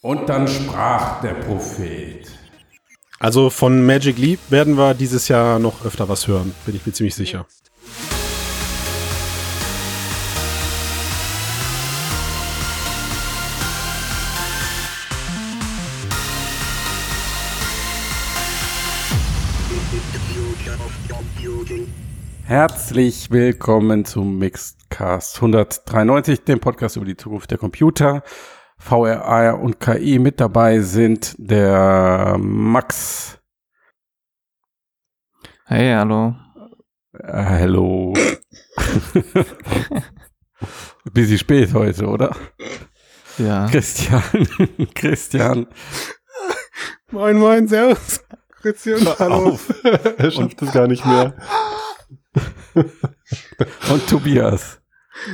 Und dann sprach der Prophet. Also von Magic Leap werden wir dieses Jahr noch öfter was hören, bin ich mir ziemlich sicher. Herzlich willkommen zum Mixedcast 193, dem Podcast über die Zukunft der Computer. VRA und KI mit dabei sind der Max. Hey, hallo. Äh, hallo. Bisschen spät heute, oder? Ja. Christian. Christian. Moin, moin, servus. Christian, hallo. Auf. er schafft es gar nicht mehr. Und Tobias.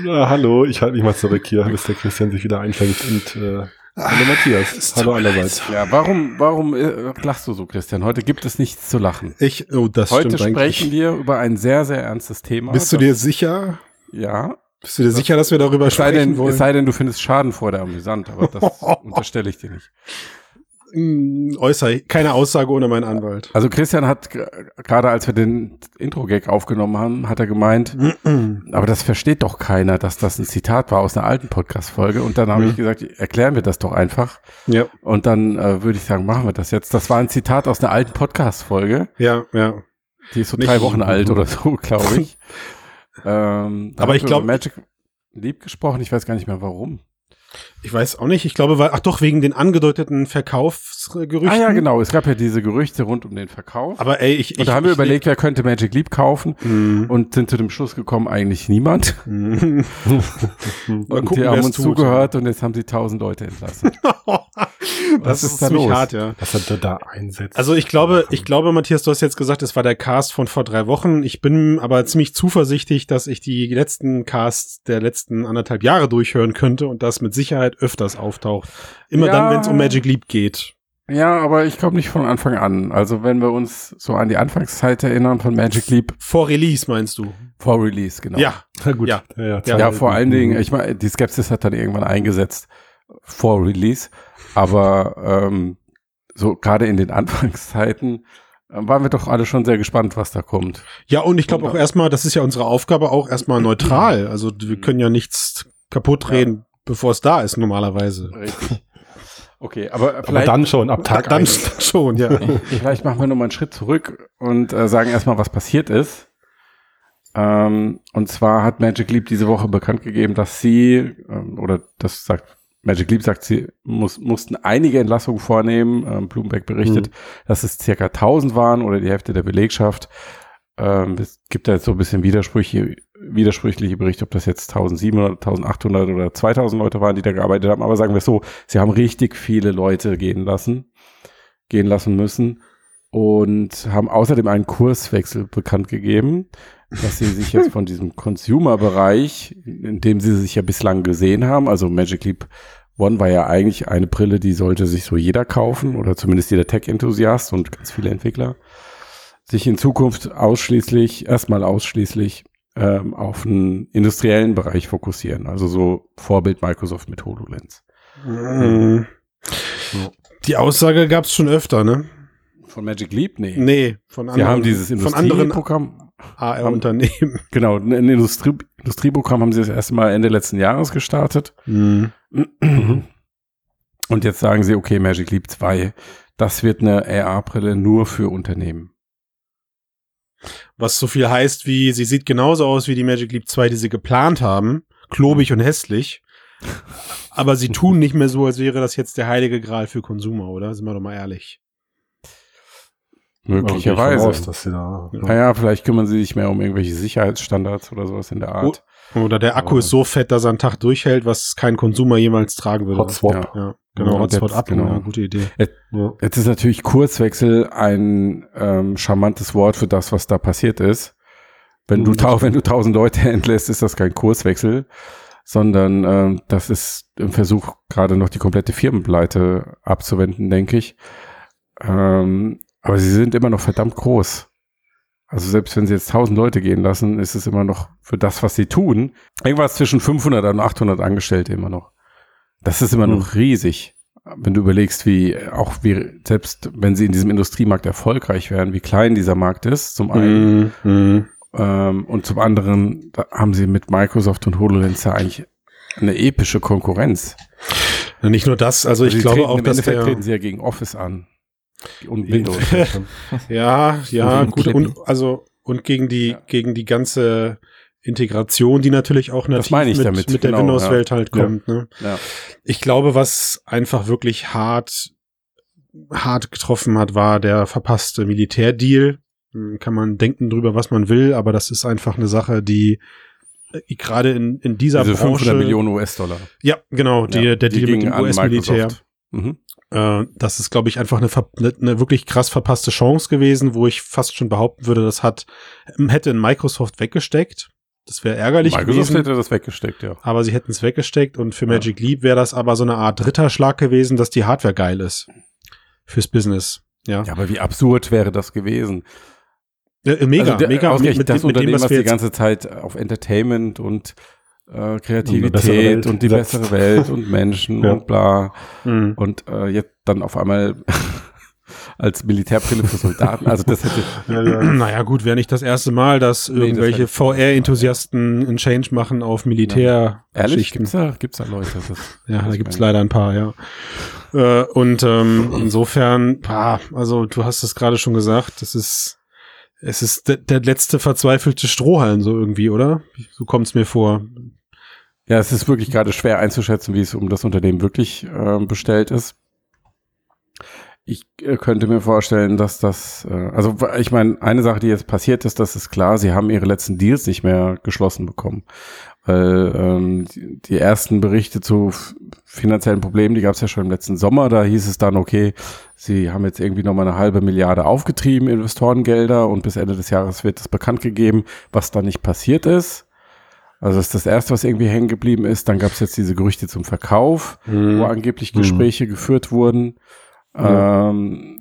Ja, hallo, ich halte mich mal zurück hier, bis der Christian sich wieder einfängt. Und äh, hallo Matthias. Hallo allerseits. Ja, warum, warum äh, lachst du so, Christian? Heute gibt es nichts zu lachen. Ich, oh, das Heute stimmt sprechen eigentlich. wir über ein sehr, sehr ernstes Thema. Bist du dir sicher? Ja. Bist du dir sicher, dass wir darüber Es sprechen denn, wollen? es sei denn, du findest Schadenfreude amüsant, aber das unterstelle ich dir nicht. Mm, Äußer, keine Aussage ohne meinen Anwalt. Also Christian hat gerade, als wir den Intro-Gag aufgenommen haben, hat er gemeint, aber das versteht doch keiner, dass das ein Zitat war aus einer alten Podcast-Folge. Und dann habe Mhm. ich gesagt, erklären wir das doch einfach. Ja, Und dann äh, würde ich sagen, machen wir das jetzt. Das war ein Zitat aus einer alten Podcast-Folge. ja, ja. Die ist so Nicht- drei Wochen alt oder so, glaube ich. ähm, Aber ich wir glaub- über Magic Leap gesprochen. Ich weiß gar nicht mehr warum. Ich weiß auch nicht. Ich glaube, weil, ach doch, wegen den angedeuteten Verkaufsgerüchten. Ah ja, genau. Es gab ja diese Gerüchte rund um den Verkauf. Aber ey, ich, und ich da haben wir ich- überlegt, wer könnte Magic Leap kaufen Mhm. und sind zu dem Schluss gekommen, eigentlich niemand. Mhm. Und gucken, die haben uns tut. zugehört und jetzt haben sie tausend Leute entlassen. das ist ist da ziemlich los? hart, ja. Was er da einsetzt. Also ich glaube, ich glaube, Matthias, du hast jetzt gesagt, es war der Cast von vor drei Wochen. Ich bin aber ziemlich zuversichtlich, dass ich die letzten Casts der letzten anderthalb Jahre durchhören könnte und das mit Sicherheit öfters auftaucht. Immer Ja. dann, wenn es um Magic Leap geht. ja, aber ich glaube nicht von Anfang an. Also wenn wir uns so an die Anfangszeit erinnern von Magic Leap Vor Release meinst du? vor Release, genau. Ja. Na gut. Ja. ja, Ja, Ja, vor allen. Dingen, ich meine, die Skepsis hat dann irgendwann eingesetzt vor Release, aber ähm, so gerade in den Anfangszeiten äh, waren wir doch alle schon sehr gespannt, was da kommt. Ja, und ich glaube auch erstmal, das ist ja unsere Aufgabe, auch erstmal neutral. Also wir können ja nichts kaputt reden, bevor es da ist, normalerweise. Richtig. Okay, aber Aber vielleicht, dann schon, ab Tag dann eins. schon, ja. vielleicht machen wir nochmal einen Schritt zurück und äh, sagen erstmal, was passiert ist. Ähm, und zwar hat Magic Leap diese Woche bekannt gegeben, dass sie, ähm, oder das sagt Magic Leap sagt, sie muss, mussten einige Entlassungen vornehmen. Ähm, Bloomberg berichtet, dass es circa 1000 waren oder die Hälfte der Belegschaft. Ähm, es gibt da jetzt so ein bisschen Widersprüche, widersprüchliche Berichte, ob das jetzt 1700, 1800 oder 2000 Leute waren, die da gearbeitet haben. Aber sagen wir es so, sie haben richtig viele Leute gehen lassen, gehen lassen müssen und haben außerdem einen Kurswechsel bekannt gegeben, dass sie sich jetzt von diesem Consumer-Bereich, in dem sie sich ja bislang gesehen haben, also Magic Leap One war ja eigentlich eine Brille, die sollte sich so jeder kaufen oder zumindest jeder Tech-Enthusiast und ganz viele Entwickler, sich in Zukunft ausschließlich, erstmal ausschließlich ähm, auf einen industriellen Bereich fokussieren, also so Vorbild Microsoft mit HoloLens. Mhm. Die Aussage gab es schon öfter, ne? Von Magic Leap? Nee. Nee, von anderen, haben dieses von anderen Industrieprogramm, AR-Unternehmen. genau, ein Industrie, Industrieprogramm haben sie das erste Mal Ende letzten Jahres gestartet. Mhm. Und jetzt sagen sie, okay, Magic Leap 2, das wird eine AR-Brille nur für Unternehmen. Was so viel heißt wie, sie sieht genauso aus wie die Magic Leap 2, die sie geplant haben. Klobig und hässlich. Aber sie tun nicht mehr so, als wäre das jetzt der heilige Gral für Konsumer, oder? Sind wir doch mal ehrlich. Möglicherweise. Voraus, dass sie da, Naja, vielleicht kümmern sie sich mehr um irgendwelche Sicherheitsstandards oder sowas in der Art. Oder der Akku ist so fett, dass er einen Tag durchhält, was kein Konsumer jemals tragen würde. Hotswap. Ja. Ja, genau, Ja, Hotspot jetzt- ab, genau. ja, gute Idee. Ja. Jetzt ist natürlich Kurswechsel ein ähm, charmantes Wort für das, was da passiert ist. Wenn du, Mhm. tau wenn du tausend Leute entlässt, ist das kein Kurswechsel, sondern ähm, das ist im Versuch, gerade noch die komplette Firmenpleite abzuwenden, denke ich. Ähm, aber sie sind immer noch verdammt groß. Also selbst wenn sie jetzt 1000 Leute gehen lassen, ist es immer noch für das, was sie tun, irgendwas zwischen 500 und 800 Angestellte immer noch. Das ist immer Hm. noch riesig. wenn du überlegst, wie auch wie selbst wenn sie in diesem Industriemarkt erfolgreich wären, wie klein dieser Markt ist, zum einen Mhm. Mhm. ähm, und zum anderen da haben sie mit Microsoft und HoloLens ja eigentlich eine epische Konkurrenz. Nicht nur das, also ich sie glaube auch, im dass Endeffekt der, treten sie ja gegen Office an und Windows. ja, ja, Gegen gut, und, also, und gegen die, Ja. gegen die ganze Integration, die natürlich auch nativ meine ich mit, damit, mit der genau, Windows-Welt halt Ja. kommt, ne? ja. Ich glaube, was einfach wirklich hart, hart getroffen hat, war der verpasste Militärdeal. Hm, Kann man denken drüber, was man will, aber das ist einfach eine Sache, die äh, gerade in, in dieser Diese Branche. 500 Millionen US-Dollar. Ja, genau, die, Ja, der die Deal mit dem US-Militär. Microsoft. Mhm. Äh, das ist, glaube ich, einfach eine, eine, eine wirklich krass verpasste Chance gewesen, wo ich fast schon behaupten würde, das hat, hätte in Microsoft weggesteckt. Das wäre ärgerlich Microsoft gewesen. hätte das weggesteckt, ja. Aber sie hätten es weggesteckt und für Ja. Magic Leap wäre das aber so eine Art dritter Schlag gewesen, dass die Hardware geil ist. Fürs Business. Ja. Ja, aber wie absurd wäre das gewesen? Äh, mega, also der, mega. ausgerechnet das dem- Unternehmen, was was wir die ganze Zeit auf Entertainment und äh, bessere Kreativität Welt und die setzt. bessere Welt und Menschen Ja. und bla Mhm. und äh, jetzt dann auf einmal als Militärbrille für Soldaten. Also das hätte Ja, ja. Naja, gut, wäre nicht das erste Mal, dass Nee, das irgendwelche hätte- VR-Enthusiasten einen Change machen auf Militär. ehrlich Geschichten. gibt's da gibt's da Leute. Das, Ja, da gibt's leider ein paar, ja. Äh, und ähm, insofern, pah, also du hast es gerade schon gesagt, das ist, es ist der, der letzte verzweifelte Strohhalm so irgendwie, oder? So kommt's mir vor. Ja, es ist wirklich gerade schwer einzuschätzen, wie es um das Unternehmen wirklich äh, bestellt ist. Ich äh, könnte mir vorstellen, dass das, äh, also ich meine, eine Sache, die jetzt passiert ist, das ist klar, sie haben ihre letzten Deals nicht mehr geschlossen bekommen. Weil ähm, die, ersten Berichte zu finanziellen Problemen, die gab es ja schon im letzten Sommer, da hieß es dann, okay, sie haben jetzt irgendwie nochmal eine halbe Milliarde aufgetrieben, Investorengelder, und bis Ende des Jahres wird es bekannt gegeben, was da nicht passiert ist. Also das ist das Erste, was irgendwie hängen geblieben ist. Dann gab es jetzt diese Gerüchte zum Verkauf, wo angeblich Mhm. Gespräche geführt wurden. Ähm,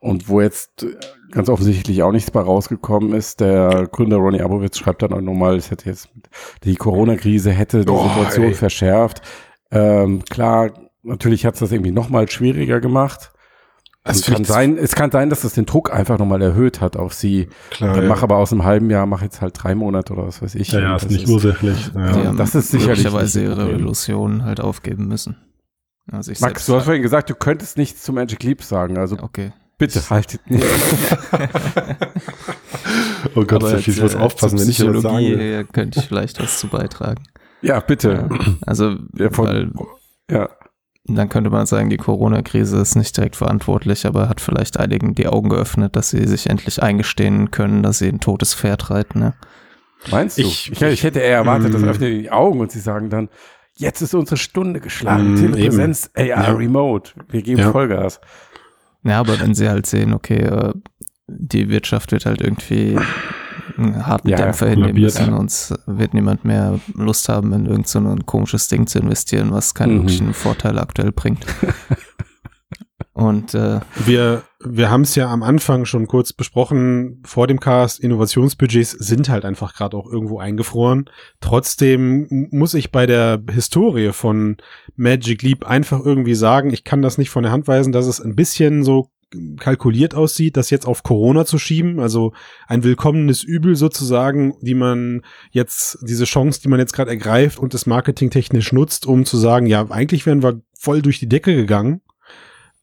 und wo jetzt äh, ganz offensichtlich auch nichts bei rausgekommen ist. Der Gründer Ronny Abowitz schreibt dann auch nochmal, es hätte jetzt die Corona-Krise hätte die Oh, Situation ey. verschärft. Ähm, klar, natürlich hat es das irgendwie nochmal schwieriger gemacht. Das Es kann, ich- sein, es kann sein, dass das den Druck einfach nochmal erhöht hat auf sie. Klar, Dann ja. mach aber aus einem halben Jahr, mach jetzt halt drei Monate oder was weiß ich. ja, ja, ist das nicht ursächlich. Ja. Das ist sicherlich möglicherweise ihre. Illusionen halt aufgeben müssen. Also ich Max, du hast vorhin gesagt, du könntest nichts zu Magic Leap sagen. Also okay. bitte haltet nicht. Oh Gott, Aber jetzt, muss äh, aufpassen, wenn ich will. äh, könnte ich vielleicht was zu beitragen. Ja, bitte. Also, Ja, von- weil Ja. Dann könnte man sagen, die Corona-Krise ist nicht direkt verantwortlich, aber hat vielleicht einigen die Augen geöffnet, dass sie sich endlich eingestehen können, dass sie ein totes Pferd reiten. Ne? Meinst du? Ich- Ich, ich, hätte eher erwartet, das Mm. öffnet die Augen und sie sagen dann, jetzt ist unsere Stunde geschlagen. Mm, Telepräsenz, AR Ja. Remote. Wir geben Ja. Vollgas. Ja, aber wenn sie halt sehen, okay, äh, die Wirtschaft wird halt irgendwie einen harten Ja, ja, Dämpfer hinnehmen kollabiert, müssen ja. und es wird niemand mehr Lust haben, in irgend so komisches Ding zu investieren, was keinen Mhm. wirklichen Vorteil aktuell bringt. und äh, Wir, wir haben es ja am Anfang schon kurz besprochen, vor dem Cast, Innovationsbudgets sind halt einfach gerade auch irgendwo eingefroren. Trotzdem muss ich bei der Historie von Magic Leap einfach irgendwie sagen, ich kann das nicht von der Hand weisen, dass es ein bisschen so kalkuliert aussieht, das jetzt auf Corona zu schieben, also ein willkommenes Übel sozusagen, die man jetzt, diese Chance, die man jetzt gerade ergreift und das marketingtechnisch nutzt, um zu sagen, ja, eigentlich wären wir voll durch die Decke gegangen.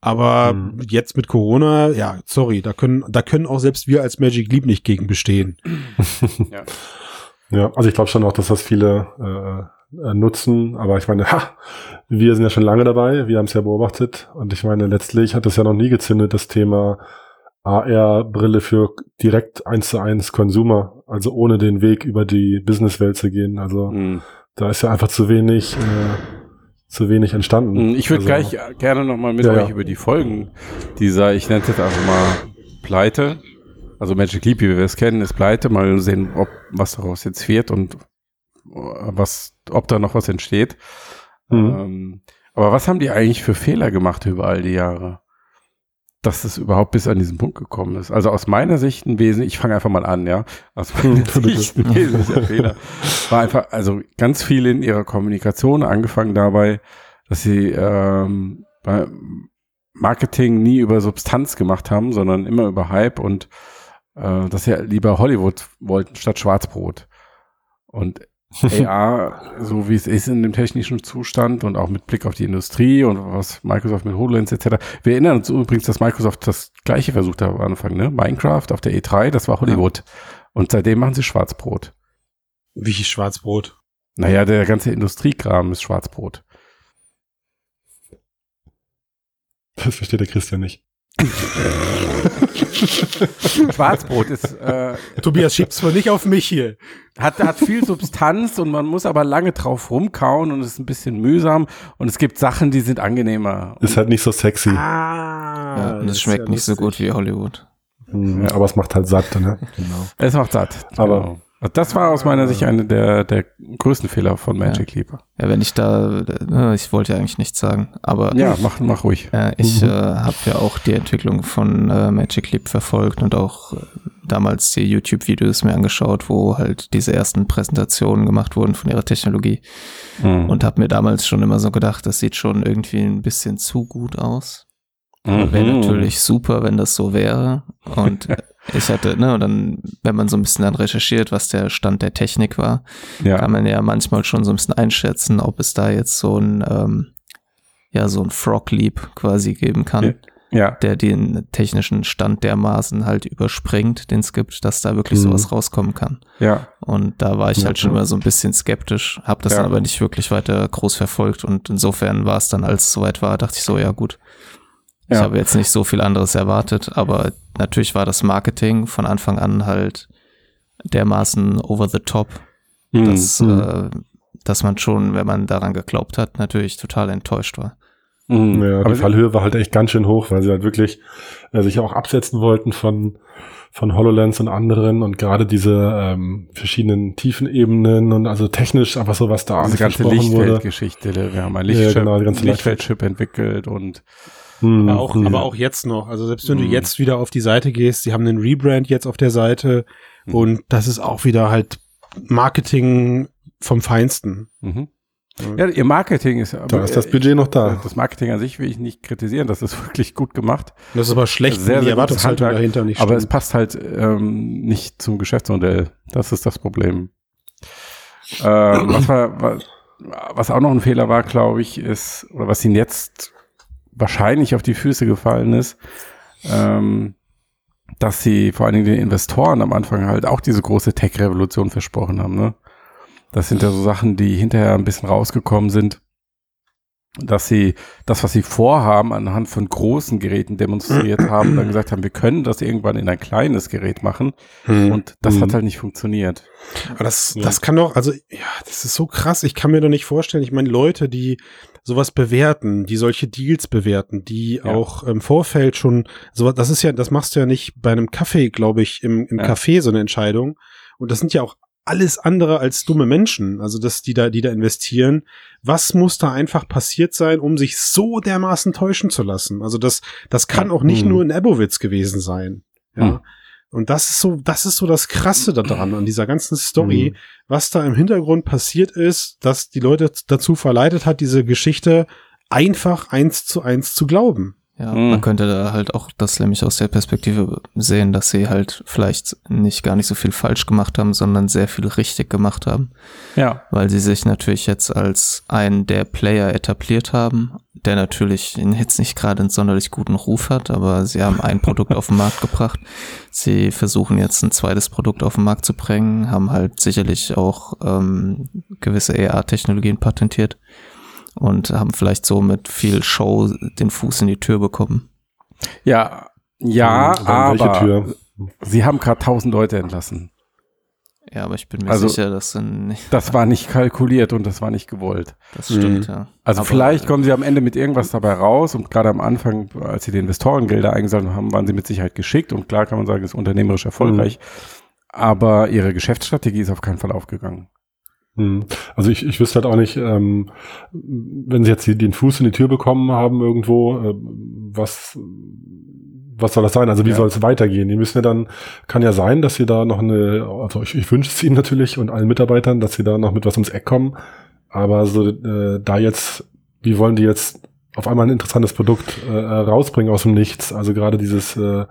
Aber Mhm. jetzt mit Corona, ja, sorry, da können, da können auch selbst wir als Magic Leap nicht gegen bestehen. Ja, also ich glaube schon auch, dass das viele äh, nutzen, aber ich meine, ha, wir sind ja schon lange dabei, wir haben es ja beobachtet und ich meine, letztlich hat es ja noch nie gezündet, das Thema AR-Brille für direkt eins zu eins Consumer, also ohne den Weg über die Businesswelt zu gehen. Also Mm. da ist ja einfach zu wenig, äh, zu wenig entstanden. Mm, Ich würde also, gleich gerne nochmal mit Ja, euch ja. über die Folgen dieser, ich nenne es jetzt einfach mal Pleite. Also Magic Leap, wie wir es kennen, ist Pleite. Mal sehen, ob was daraus jetzt wird und was, ob da noch was entsteht. Mhm. Ähm, aber was haben die eigentlich für Fehler gemacht über all die Jahre? Dass es überhaupt bis an diesen Punkt gekommen ist. Also aus meiner Sicht ein Wesen, ich fange einfach mal an, ja. Aus meiner Bitte. Sicht ein wesentlicher Fehler war einfach, also ganz viel in ihrer Kommunikation, angefangen dabei, dass sie ähm, bei Marketing nie über Substanz gemacht haben, sondern immer über Hype und äh, dass sie lieber Hollywood wollten statt Schwarzbrot. Und AR, so wie es ist in dem technischen Zustand und auch mit Blick auf die Industrie und was Microsoft mit HoloLens etc. Wir erinnern uns übrigens, dass Microsoft das gleiche versucht hat am Anfang, ne? Minecraft auf der E3, das war Hollywood. Ja. Und seitdem machen sie Schwarzbrot. Wie Schwarzbrot? Naja, der ganze Industriekram ist Schwarzbrot. Das versteht der Christian nicht. Schwarzbrot ist. Äh, Tobias schiebt's mal nicht auf mich hier. Hat, hat viel Substanz und man muss aber lange drauf rumkauen und es ist ein bisschen mühsam und es gibt Sachen, die sind angenehmer. Ist halt nicht so sexy. Ah, ja, und es schmeckt ja nicht so gut wie Hollywood. Mhm, ja. Aber es macht halt satt, ne? Genau. Es macht satt. Aber genau. Das war aus meiner Sicht einer der, der größten Fehler von Magic ja. Leap. Ja, wenn ich da, äh, ich wollte ja eigentlich nichts sagen, aber. Ja, mach, mach ruhig. Äh, ich mhm. äh, habe ja auch die Entwicklung von äh, Magic Leap verfolgt und auch äh, damals die YouTube-Videos mir angeschaut, wo halt diese ersten Präsentationen gemacht wurden von ihrer Technologie. Mhm. Und habe mir damals schon immer so gedacht, das sieht schon irgendwie ein bisschen zu gut aus. Mhm. Wäre natürlich super, wenn das so wäre. Und ich hatte, ne, und dann, wenn man so ein bisschen dann recherchiert, was der Stand der Technik war, ja. kann man ja manchmal schon so ein bisschen einschätzen, ob es da jetzt so ein, ähm, ja, so ein Frog Leap quasi geben kann. Ja. Der den technischen Stand dermaßen halt überspringt, den es gibt, dass da wirklich mhm. sowas rauskommen kann. Ja. Und da war ich ja, halt schon immer so ein bisschen skeptisch, habe das dann aber nicht wirklich weiter groß verfolgt und insofern war es dann, als es soweit war, dachte ich so, ja gut, ich habe jetzt nicht so viel anderes erwartet, aber natürlich war das Marketing von Anfang an halt dermaßen over the top, mhm. dass, mhm. äh, dass man schon, wenn man daran geglaubt hat, natürlich total enttäuscht war. Mhm. Ja, die Fallhöhe war halt echt ganz schön hoch, weil sie halt wirklich äh, sich auch absetzen wollten von von HoloLens und anderen und gerade diese ähm, verschiedenen Tiefenebenen und also technisch einfach so was da Diese ganze Lichtfeldgeschichte, wir haben ein Lichtchip, ja, genau, Lichtfeldchip entwickelt und hm, aber, auch, ja. aber auch jetzt noch. Also selbst wenn hm. du jetzt wieder auf die Seite gehst, sie haben einen Rebrand jetzt auf der Seite hm. und das ist auch wieder halt Marketing vom Feinsten. Mhm. Ja, ihr Marketing ist aber, da ist das Budget noch da. Das Marketing an sich will ich nicht kritisieren, das ist wirklich gut gemacht. Das ist aber schlecht, sehr, die Erwartungshaltung dahinter nicht Aber stimmt. es passt halt ähm, nicht zum Geschäftsmodell. Das ist das Problem. ähm, was, war, was, was auch noch ein Fehler war, glaube ich, ist, oder was ihnen jetzt wahrscheinlich auf die Füße gefallen ist, ähm, dass sie vor allen Dingen den Investoren am Anfang halt auch diese große Tech-Revolution versprochen haben. Ne? Das sind ja so Sachen, die hinterher ein bisschen rausgekommen sind, dass sie das, was sie vorhaben, anhand von großen Geräten demonstriert haben, dann gesagt haben, wir können das irgendwann in ein kleines Gerät machen. Hm. Und das hm. hat halt nicht funktioniert. Aber das, das kann doch, also, ja, das ist so krass. Ich kann mir doch nicht vorstellen. Ich meine, Leute, die sowas bewerten, die solche Deals bewerten, die ja. auch im Vorfeld schon, so, das ist ja, das machst du ja nicht bei einem Kaffee, glaube ich, im, im ja. Café so eine Entscheidung. Und das sind ja auch alles andere als dumme Menschen, also dass die da, die da investieren. Was muss da einfach passiert sein, um sich so dermaßen täuschen zu lassen? Also das, das kann auch nicht hm. nur in Ebowitz gewesen sein. Ja. Hm. Und das ist so, das ist so das Krasse daran, an dieser ganzen Story, mhm. was da im Hintergrund passiert ist, dass die Leute dazu verleitet hat, diese Geschichte einfach eins zu eins zu glauben. Ja, mhm. man könnte da halt auch das nämlich aus der Perspektive sehen, dass sie halt vielleicht nicht gar nicht so viel falsch gemacht haben, sondern sehr viel richtig gemacht haben. Ja. Weil sie sich natürlich jetzt als einen der Player etabliert haben, der natürlich jetzt nicht gerade einen sonderlich guten Ruf hat, aber sie haben ein Produkt auf den Markt gebracht. Sie versuchen jetzt ein zweites Produkt auf den Markt zu bringen, haben halt sicherlich auch ähm, gewisse AR-Technologien patentiert und haben vielleicht so mit viel Show den Fuß in die Tür bekommen. Ja, ja, also aber sie haben gerade tausend Leute entlassen. Ja, aber ich bin mir also, sicher, dass nicht. Das war nicht kalkuliert und das war nicht gewollt. Das stimmt, mhm. ja. Also aber, vielleicht kommen sie am Ende mit irgendwas dabei raus und gerade am Anfang, als sie die Investorengelder eingesammelt haben, waren sie mit Sicherheit geschickt und klar kann man sagen, ist unternehmerisch erfolgreich. Mhm. Aber ihre Geschäftsstrategie ist auf keinen Fall aufgegangen. Hm. Also ich, ich wüsste halt auch nicht, ähm, wenn sie jetzt den Fuß in die Tür bekommen haben irgendwo, äh, was, was soll das sein? Also wie ja. soll es weitergehen? Die müssen ja dann, kann ja sein, dass sie da noch eine, also ich, ich wünsche es ihnen natürlich und allen Mitarbeitern, dass sie da noch mit was ums Eck kommen. Aber so äh, da jetzt, wie wollen die jetzt auf einmal ein interessantes Produkt äh, rausbringen aus dem Nichts. Also gerade dieses äh,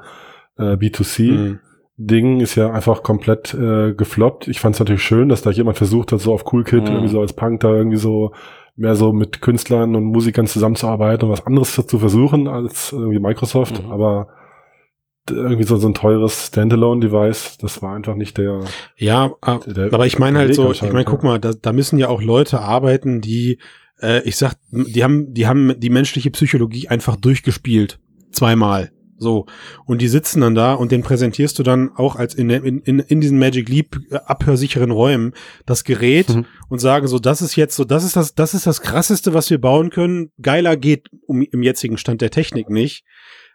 äh, B2C. Mhm. Ding ist ja einfach komplett äh, gefloppt. Ich fand es natürlich schön, dass da jemand versucht hat, so auf Cool Kid, mhm. irgendwie so als Punk da irgendwie so mehr so mit Künstlern und Musikern zusammenzuarbeiten und was anderes zu versuchen als irgendwie Microsoft. Mhm. Aber irgendwie so, so ein teures Standalone-Device, das war einfach nicht der. Ja, der, aber ich meine halt so, ich meine, guck mal, da, da müssen ja auch Leute arbeiten, die, äh, ich sag, die haben, die haben die menschliche Psychologie einfach durchgespielt. Zweimal. So. Und die sitzen dann da und den präsentierst du dann auch als in, in, in, in diesen Magic Leap äh, abhörsicheren Räumen das Gerät mhm. und sagen so, das ist jetzt so, das ist das, das ist das krasseste, was wir bauen können. Geiler geht um, im jetzigen Stand der Technik nicht.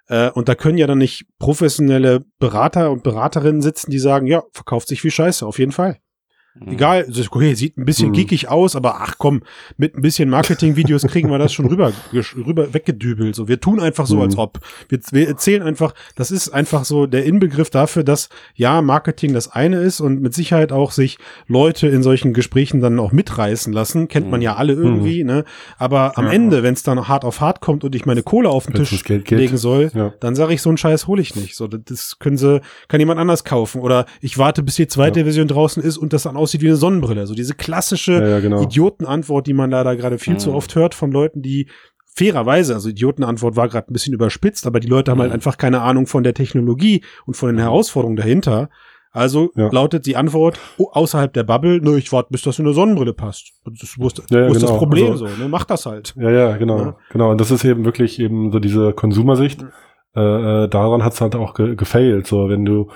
Äh, und da können ja dann nicht professionelle Berater und Beraterinnen sitzen, die sagen, ja, verkauft sich wie Scheiße, auf jeden Fall. Mhm. Egal, okay, sieht ein bisschen mhm. geekig aus, aber ach komm, mit ein bisschen Marketing-Videos kriegen wir das schon rüber, rüber weggedübelt. So, wir tun einfach so, mhm. als ob. Wir, wir erzählen einfach, das ist einfach so der Inbegriff dafür, dass ja, Marketing das eine ist und mit Sicherheit auch sich Leute in solchen Gesprächen dann auch mitreißen lassen. Kennt man ja alle mhm. irgendwie, ne? Aber am ja. Ende, wenn es dann hart auf hart kommt und ich meine Kohle auf den Wenn's Tisch legen soll, ja. dann sage ich, so einen Scheiß hole ich nicht. So, das können sie, kann jemand anders kaufen. Oder ich warte, bis die zweite ja. Version draußen ist und das dann aussieht wie eine Sonnenbrille. So diese klassische ja, ja, genau. Idiotenantwort, die man leider gerade viel mhm. zu oft hört von Leuten, die fairerweise, also Idiotenantwort war gerade ein bisschen überspitzt, aber die Leute haben halt einfach keine Ahnung von der Technologie und von den mhm. Herausforderungen dahinter. Also ja. lautet die Antwort oh, außerhalb der Bubble, nö, ich warte, bis das in eine Sonnenbrille passt. Das, wo ist, ja, ja, wo ist genau. das Problem also, so? Ne? Mach das halt. Ja, ja, genau. Genau. Und das ist eben wirklich eben so diese Konsumersicht. Mhm. Äh, äh, daran hat's halt auch ge gefailt. So, wenn du,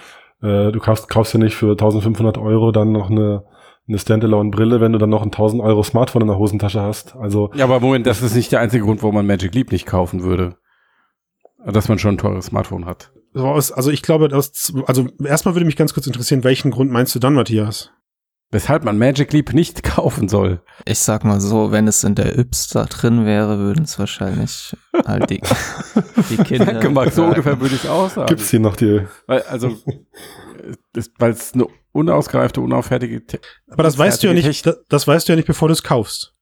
äh, du kaufst, kaufst ja nicht für 1500 Euro dann noch eine eine Standalone-Brille, wenn du dann noch ein 1000 Euro Smartphone in der Hosentasche hast. Also ja, aber Moment, das ist nicht der einzige Grund, warum man Magic Leap nicht kaufen würde. Dass man schon ein teures Smartphone hat. Also ich glaube, das, also erstmal würde mich ganz kurz interessieren, welchen Grund meinst du dann, Matthias? Weshalb man Magic Leap nicht kaufen soll. Ich sag mal so, wenn es in der Yps da drin wäre, würden es wahrscheinlich halt die, die Kinder. Danke, Marc, so ungefähr würde ich es auch sagen. Gibt's hier noch die? Weil, also, weil es eine unausgereifte, unauffärtige. Te Aber das weißt du ja nicht, das, das weißt du ja nicht, bevor du es kaufst.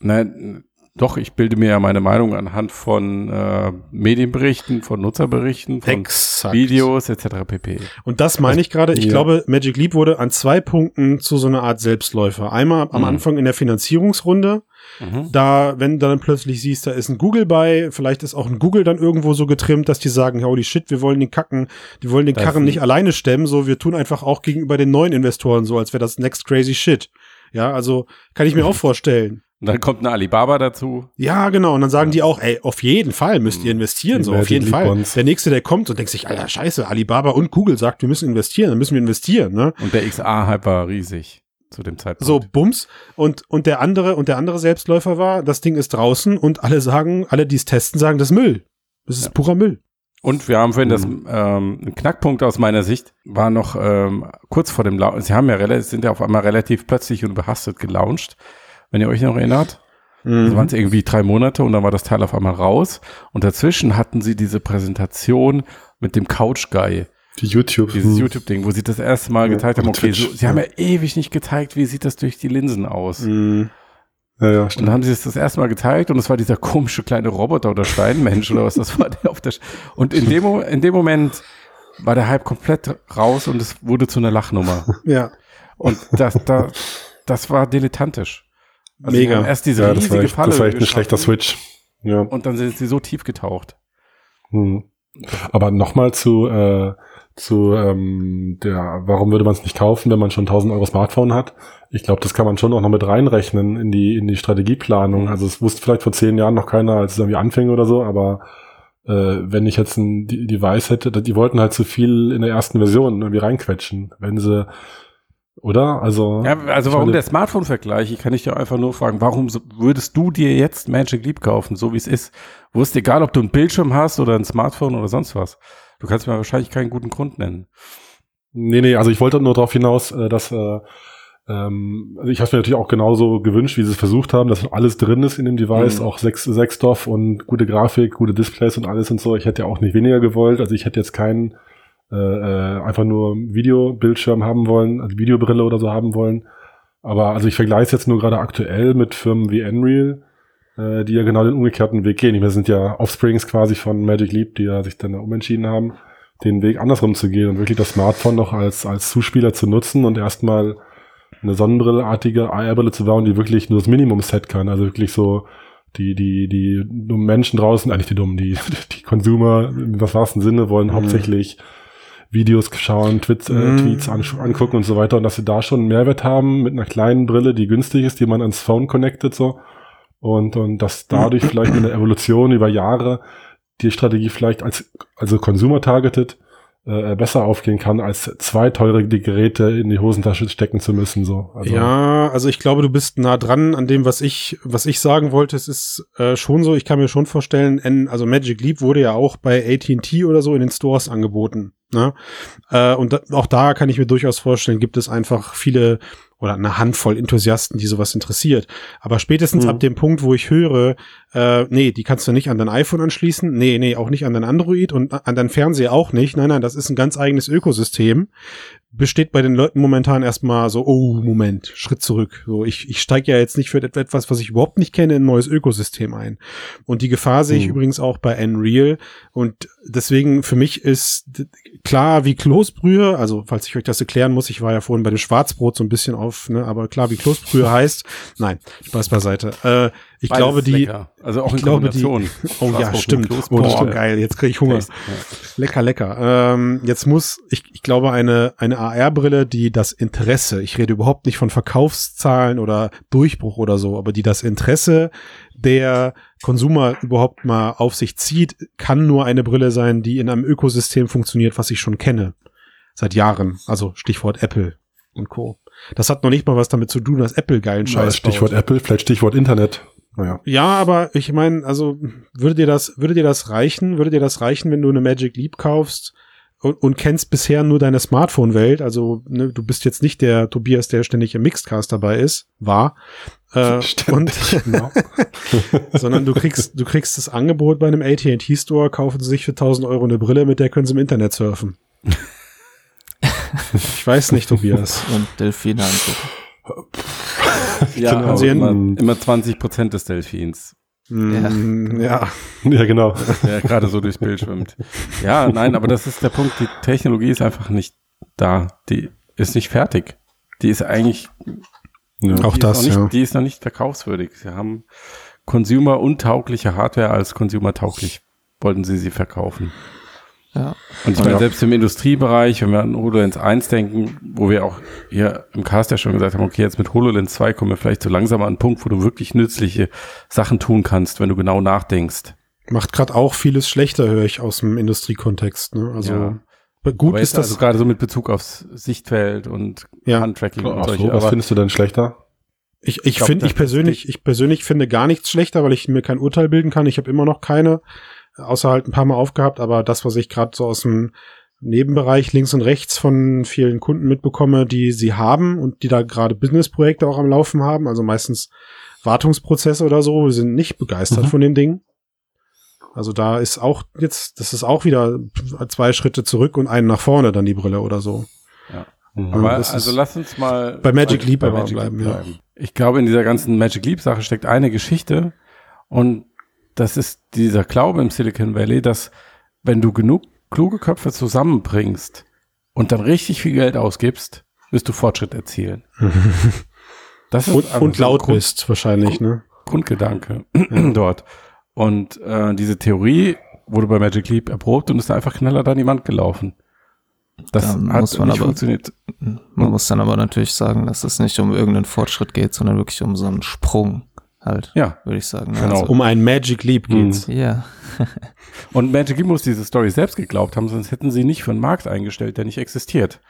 Nein, doch, ich bilde mir ja meine Meinung anhand von äh, Medienberichten, von Nutzerberichten, von Exakt. Videos etc. pp. Und das meine ich gerade. Ich ja. glaube, Magic Leap wurde an zwei Punkten zu so einer Art Selbstläufer. Einmal am mhm. Anfang in der Finanzierungsrunde. Mhm. Da, wenn du dann plötzlich siehst, da ist ein Google bei, vielleicht ist auch ein Google dann irgendwo so getrimmt, dass die sagen, holy shit, wir wollen den Kacken, die wollen den das Karren nicht alleine stemmen, so wir tun einfach auch gegenüber den neuen Investoren so, als wäre das next crazy shit. Ja, also kann ich mir auch vorstellen. Und dann kommt eine Alibaba dazu. Ja, genau. Und dann sagen die auch, ey, auf jeden Fall müsst ihr investieren, so, auf jeden Fall. Der nächste, der kommt und denkt sich, Alter, scheiße, Alibaba und Google sagt, wir müssen investieren, dann müssen wir investieren, ne? Und der XA-Hype war riesig zu dem Zeitpunkt. So, Bums. Und, und der andere, und der andere Selbstläufer war, das Ding ist draußen und alle sagen, alle, die es testen, sagen, das ist Müll. Das ist ja. purer Müll. Und wir haben vorhin mhm. das, ähm, ein Knackpunkt aus meiner Sicht, war noch ähm, kurz vor dem Launch. Sie haben ja relativ, sind ja auf einmal relativ plötzlich und behastet gelauncht, wenn ihr euch noch erinnert. Mhm. Also waren es irgendwie drei Monate und dann war das Teil auf einmal raus. Und dazwischen hatten sie diese Präsentation mit dem Couch Guy. Die YouTube. Dieses hm. YouTube-Ding, wo sie das erste Mal ja, gezeigt haben, okay, so, sie haben ja ewig nicht gezeigt, wie sieht das durch die Linsen aus. Mhm. Ja, ja, stimmt. Und dann haben sie es das erste Mal gezeigt und es war dieser komische kleine Roboter oder Steinmensch oder was das war, der auf der, Sch und in dem, in dem Moment war der Hype komplett raus und es wurde zu einer Lachnummer. Ja. Und das, das, das war dilettantisch. Also Mega. Erst diese ja, riesige das Falle. Das war echt ein schlechter Switch. Ja. Und dann sind sie so tief getaucht. Hm. Aber nochmal zu, äh, zu ähm, der, warum würde man es nicht kaufen, wenn man schon 1000 Euro Smartphone hat? Ich glaube, das kann man schon auch noch mit reinrechnen in die in die Strategieplanung. Mhm. Also es wusste vielleicht vor zehn Jahren noch keiner, als es irgendwie anfing oder so, aber äh, wenn ich jetzt ein Device hätte, die wollten halt zu viel in der ersten Version irgendwie reinquetschen. Wenn sie oder? Also, ja, also warum der Smartphone-Vergleich? Ich kann dich ja einfach nur fragen, warum würdest du dir jetzt Magic Leap kaufen, so wie es ist? Wo ist egal, ob du ein Bildschirm hast oder ein Smartphone oder sonst was. Du kannst mir wahrscheinlich keinen guten Grund nennen. Nee, nee, also ich wollte nur darauf hinaus, äh, dass äh, ähm, also ich habe mir natürlich auch genauso gewünscht, wie sie es versucht haben, dass alles drin ist in dem Device, mhm. auch sechs, sechs Stoff und gute Grafik, gute Displays und alles und so. Ich hätte ja auch nicht weniger gewollt. Also ich hätte jetzt keinen äh, äh, einfach nur Videobildschirm haben wollen, also Videobrille oder so haben wollen. Aber also ich vergleiche es jetzt nur gerade aktuell mit Firmen wie Unreal, äh, die ja genau den umgekehrten Weg gehen. Wir sind ja Offsprings quasi von Magic Leap, die ja sich dann da umentschieden haben, den Weg andersrum zu gehen und wirklich das Smartphone noch als, als Zuspieler zu nutzen und erstmal eine Sonnenbrilleartige AR-Brille zu bauen, die wirklich nur das Minimum-Set kann. Also wirklich so die, die, die dummen Menschen draußen, eigentlich die dummen, die, die Consumer im wahrsten Sinne wollen mhm. hauptsächlich Videos schauen, Tweets, äh, mhm. Tweets an, angucken und so weiter und dass sie da schon einen Mehrwert haben mit einer kleinen Brille, die günstig ist, die man ans Phone connectet so und, und dass dadurch vielleicht in der Evolution über Jahre die Strategie vielleicht als also Consumer targeted äh, besser aufgehen kann, als zwei teure Geräte in die Hosentasche stecken zu müssen. So. Also. Ja, also ich glaube, du bist nah dran an dem, was ich, was ich sagen wollte. Es ist äh, schon so, ich kann mir schon vorstellen, also Magic Leap wurde ja auch bei AT&T oder so in den Stores angeboten. Ne? Äh, und auch da kann ich mir durchaus vorstellen, gibt es einfach viele oder eine Handvoll Enthusiasten, die sowas interessiert. Aber spätestens mhm. ab dem Punkt, wo ich höre, äh, nee, die kannst du nicht an dein iPhone anschließen, nee, nee, auch nicht an dein Android und an dein Fernseher auch nicht. Nein, nein, das ist ein ganz eigenes Ökosystem besteht bei den Leuten momentan erstmal so, oh, Moment, Schritt zurück. So, ich, ich steige ja jetzt nicht für etwas, was ich überhaupt nicht kenne, in ein neues Ökosystem ein. Und die Gefahr sehe ich mhm. übrigens auch bei Unreal. Und deswegen für mich ist klar wie Kloßbrühe, also falls ich euch das erklären muss, ich war ja vorhin bei dem Schwarzbrot so ein bisschen auf, ne, aber klar wie Kloßbrühe heißt, nein, Spaß beiseite. Äh, ich Beides glaube, die, lecker. also auch in glaube, die, oh ja, stimmt. Boah, geil, jetzt kriege ich Hunger. Ja. Lecker, lecker. Ähm, jetzt muss, ich, ich glaube, eine, eine AR-Brille, die das Interesse, ich rede überhaupt nicht von Verkaufszahlen oder Durchbruch oder so, aber die das Interesse der Konsumer überhaupt mal auf sich zieht, kann nur eine Brille sein, die in einem Ökosystem funktioniert, was ich schon kenne. Seit Jahren. Also Stichwort Apple und Co. Das hat noch nicht mal was damit zu tun, dass Apple geilen Scheiß Stichwort baut. Apple, vielleicht Stichwort Internet. Naja. Ja, aber ich meine, also würde dir das, würde dir das reichen? Würde dir das reichen, wenn du eine Magic Leap kaufst und, und kennst bisher nur deine Smartphone-Welt? Also ne, du bist jetzt nicht der Tobias, der ständig im Mixedcast dabei ist, war. Äh, und, genau. sondern du kriegst, du kriegst das Angebot bei einem AT&T Store, kaufen sie sich für 1000 Euro eine Brille, mit der können sie im Internet surfen. ich weiß nicht, Tobias. Und Delfine angucken. ja, genau. also immer, immer 20 Prozent des Delfins. Mm, ja. ja. genau. Der gerade so durchs Bild schwimmt. Ja, nein, aber das ist der Punkt. Die Technologie ist einfach nicht da. Die ist nicht fertig. Die ist eigentlich. Ja, auch das, nicht, ja. Die ist noch nicht verkaufswürdig. Sie haben Consumer-untaugliche Hardware als Consumer-tauglich wollten sie sie verkaufen. Ja. Und ich meine, selbst im Industriebereich, wenn wir an HoloLens 1 denken, wo wir auch hier im Cast ja schon gesagt haben, okay, jetzt mit HoloLens 2 kommen wir vielleicht so langsam an einen Punkt, wo du wirklich nützliche Sachen tun kannst, wenn du genau nachdenkst. Macht gerade auch vieles schlechter, höre ich aus dem Industriekontext. Ne? Also ja. gut aber ist das. Also gerade so mit Bezug aufs Sichtfeld und ja. Handtracking und solche. So, was findest du denn schlechter? Ich, ich, ich finde, ich persönlich, ich persönlich finde gar nichts schlechter, weil ich mir kein Urteil bilden kann. Ich habe immer noch keine außer halt ein paar Mal aufgehabt, aber das, was ich gerade so aus dem Nebenbereich links und rechts von vielen Kunden mitbekomme, die sie haben und die da gerade Businessprojekte auch am Laufen haben, also meistens Wartungsprozesse oder so, sind nicht begeistert mhm. von den Dingen. Also da ist auch jetzt, das ist auch wieder zwei Schritte zurück und einen nach vorne dann die Brille oder so. Ja. Mhm. Aber also lass uns mal bei Magic Leap bei Magic bleiben, Leap bleiben. Ja. Ich glaube, in dieser ganzen Magic Leap Sache steckt eine Geschichte und das ist dieser Glaube im Silicon Valley, dass wenn du genug kluge Köpfe zusammenbringst und dann richtig viel Geld ausgibst, wirst du Fortschritt erzielen. das ist und, und laut Grund, bist wahrscheinlich, ne? Grundgedanke dort. Und äh, diese Theorie wurde bei Magic Leap erprobt und ist einfach knaller an die Wand gelaufen. Das da hat muss man nicht aber, funktioniert. Man muss dann aber natürlich sagen, dass es nicht um irgendeinen Fortschritt geht, sondern wirklich um so einen Sprung halt. Ja. Würde ich sagen. Genau. Also, um ein Magic Leap mhm. geht's. Ja. und Magic Leap muss diese Story selbst geglaubt haben, sonst hätten sie nicht für einen Markt eingestellt, der nicht existiert.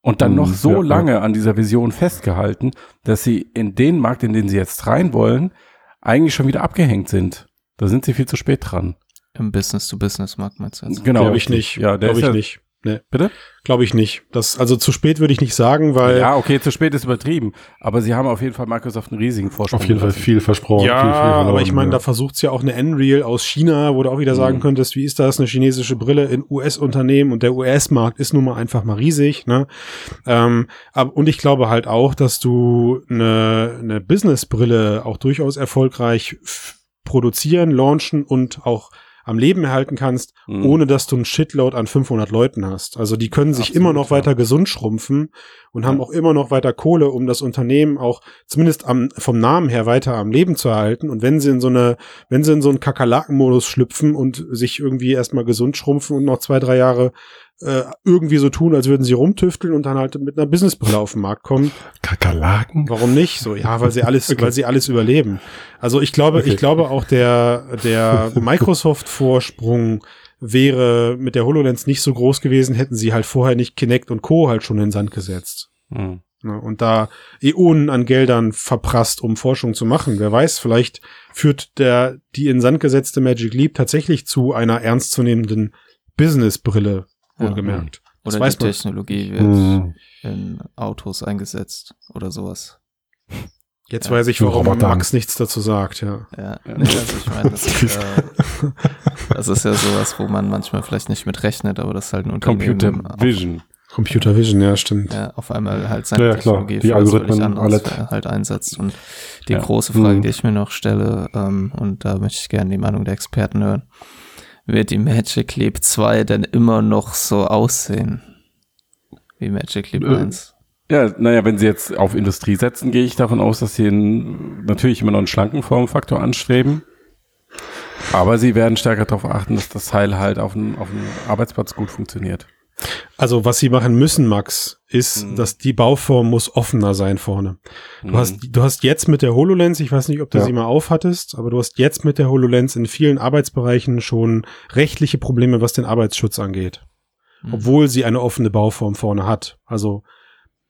Und dann mhm, noch so ja, lange ja. an dieser Vision festgehalten, dass sie in den Markt, in den sie jetzt rein wollen, eigentlich schon wieder abgehängt sind. Da sind sie viel zu spät dran. Im Business-to-Business-Markt meinst du jetzt? Genau. Glaube ich nicht. Ja, der Glaube ich ja, nicht. Nee. Bitte? Glaube ich nicht. Das, also zu spät würde ich nicht sagen, weil. Ja, okay, zu spät ist übertrieben. Aber sie haben auf jeden Fall Microsoft einen riesigen Vorsprung. Auf jeden Fall viel versprochen. Ja, viel, viel verloren, aber ich meine, ja. da versucht es ja auch eine Unreal aus China, wo du auch wieder mhm. sagen könntest, wie ist das, eine chinesische Brille in US-Unternehmen und der US-Markt ist nun mal einfach mal riesig, ne? Ähm, aber, und ich glaube halt auch, dass du eine, eine Business-Brille auch durchaus erfolgreich produzieren, launchen und auch am Leben erhalten kannst, Mhm. ohne dass du einen Shitload an 500 Leuten hast. Also die können sich Absolut, immer noch ja. weiter gesund schrumpfen und haben Ja. auch immer noch weiter Kohle, um das Unternehmen auch zumindest am, vom Namen her weiter am Leben zu erhalten. Und wenn sie in so eine, wenn sie in so einen Kakerlakenmodus schlüpfen und sich irgendwie erstmal gesund schrumpfen und noch zwei, drei Jahre äh, irgendwie so tun, als würden sie rumtüfteln und dann halt mit einer Businessbrille auf den Markt kommen, Kakerlaken? Warum nicht? So, ja, weil sie alles, weil sie alles überleben. Also ich glaube, Okay. ich glaube auch der, der Microsoft-Vorsprung wäre mit der HoloLens nicht so groß gewesen, hätten sie halt vorher nicht Kinect und Co. halt schon in den Sand gesetzt. Mhm. Ne, und da Äonen an Geldern verprasst, um Forschung zu machen. Wer weiß, vielleicht führt der, die in Sand gesetzte Magic Leap tatsächlich zu einer ernstzunehmenden Businessbrille, Ja. wohlgemerkt. Das Oder die weiß man. Technologie wird Hm. in Autos eingesetzt oder sowas. Jetzt Ja. weiß ich, warum Roboter. Max nichts dazu sagt, ja. Ja, nee, also ich meine, das, ist, äh, das ist ja sowas, wo man manchmal vielleicht nicht mit rechnet, aber das ist halt ein Unternehmen Computer auf, Vision. Computer Vision, ja, stimmt. ja, auf einmal halt seine Ja, ja. Technologie Die Algorithmen, alles. äh, halt einsetzt. Und die Ja. große Frage, Mhm. die ich mir noch stelle, ähm, und da möchte ich gerne die Meinung der Experten hören, wird die Magic Leap 2 denn immer noch so aussehen? Wie Magic Leap Äh, 1? Ja, naja, wenn sie jetzt auf Industrie setzen, gehe ich davon aus, dass sie einen, natürlich immer noch einen schlanken Formfaktor anstreben. Aber sie werden stärker darauf achten, dass das Teil halt auf dem, auf dem Arbeitsplatz gut funktioniert. Also was sie machen müssen, Max, ist, Mhm. dass die Bauform muss offener sein vorne. Du Mhm. hast, du hast jetzt mit der HoloLens, ich weiß nicht, ob du Ja. sie mal aufhattest, aber du hast jetzt mit der HoloLens in vielen Arbeitsbereichen schon rechtliche Probleme, was den Arbeitsschutz angeht. Mhm. Obwohl sie eine offene Bauform vorne hat. Also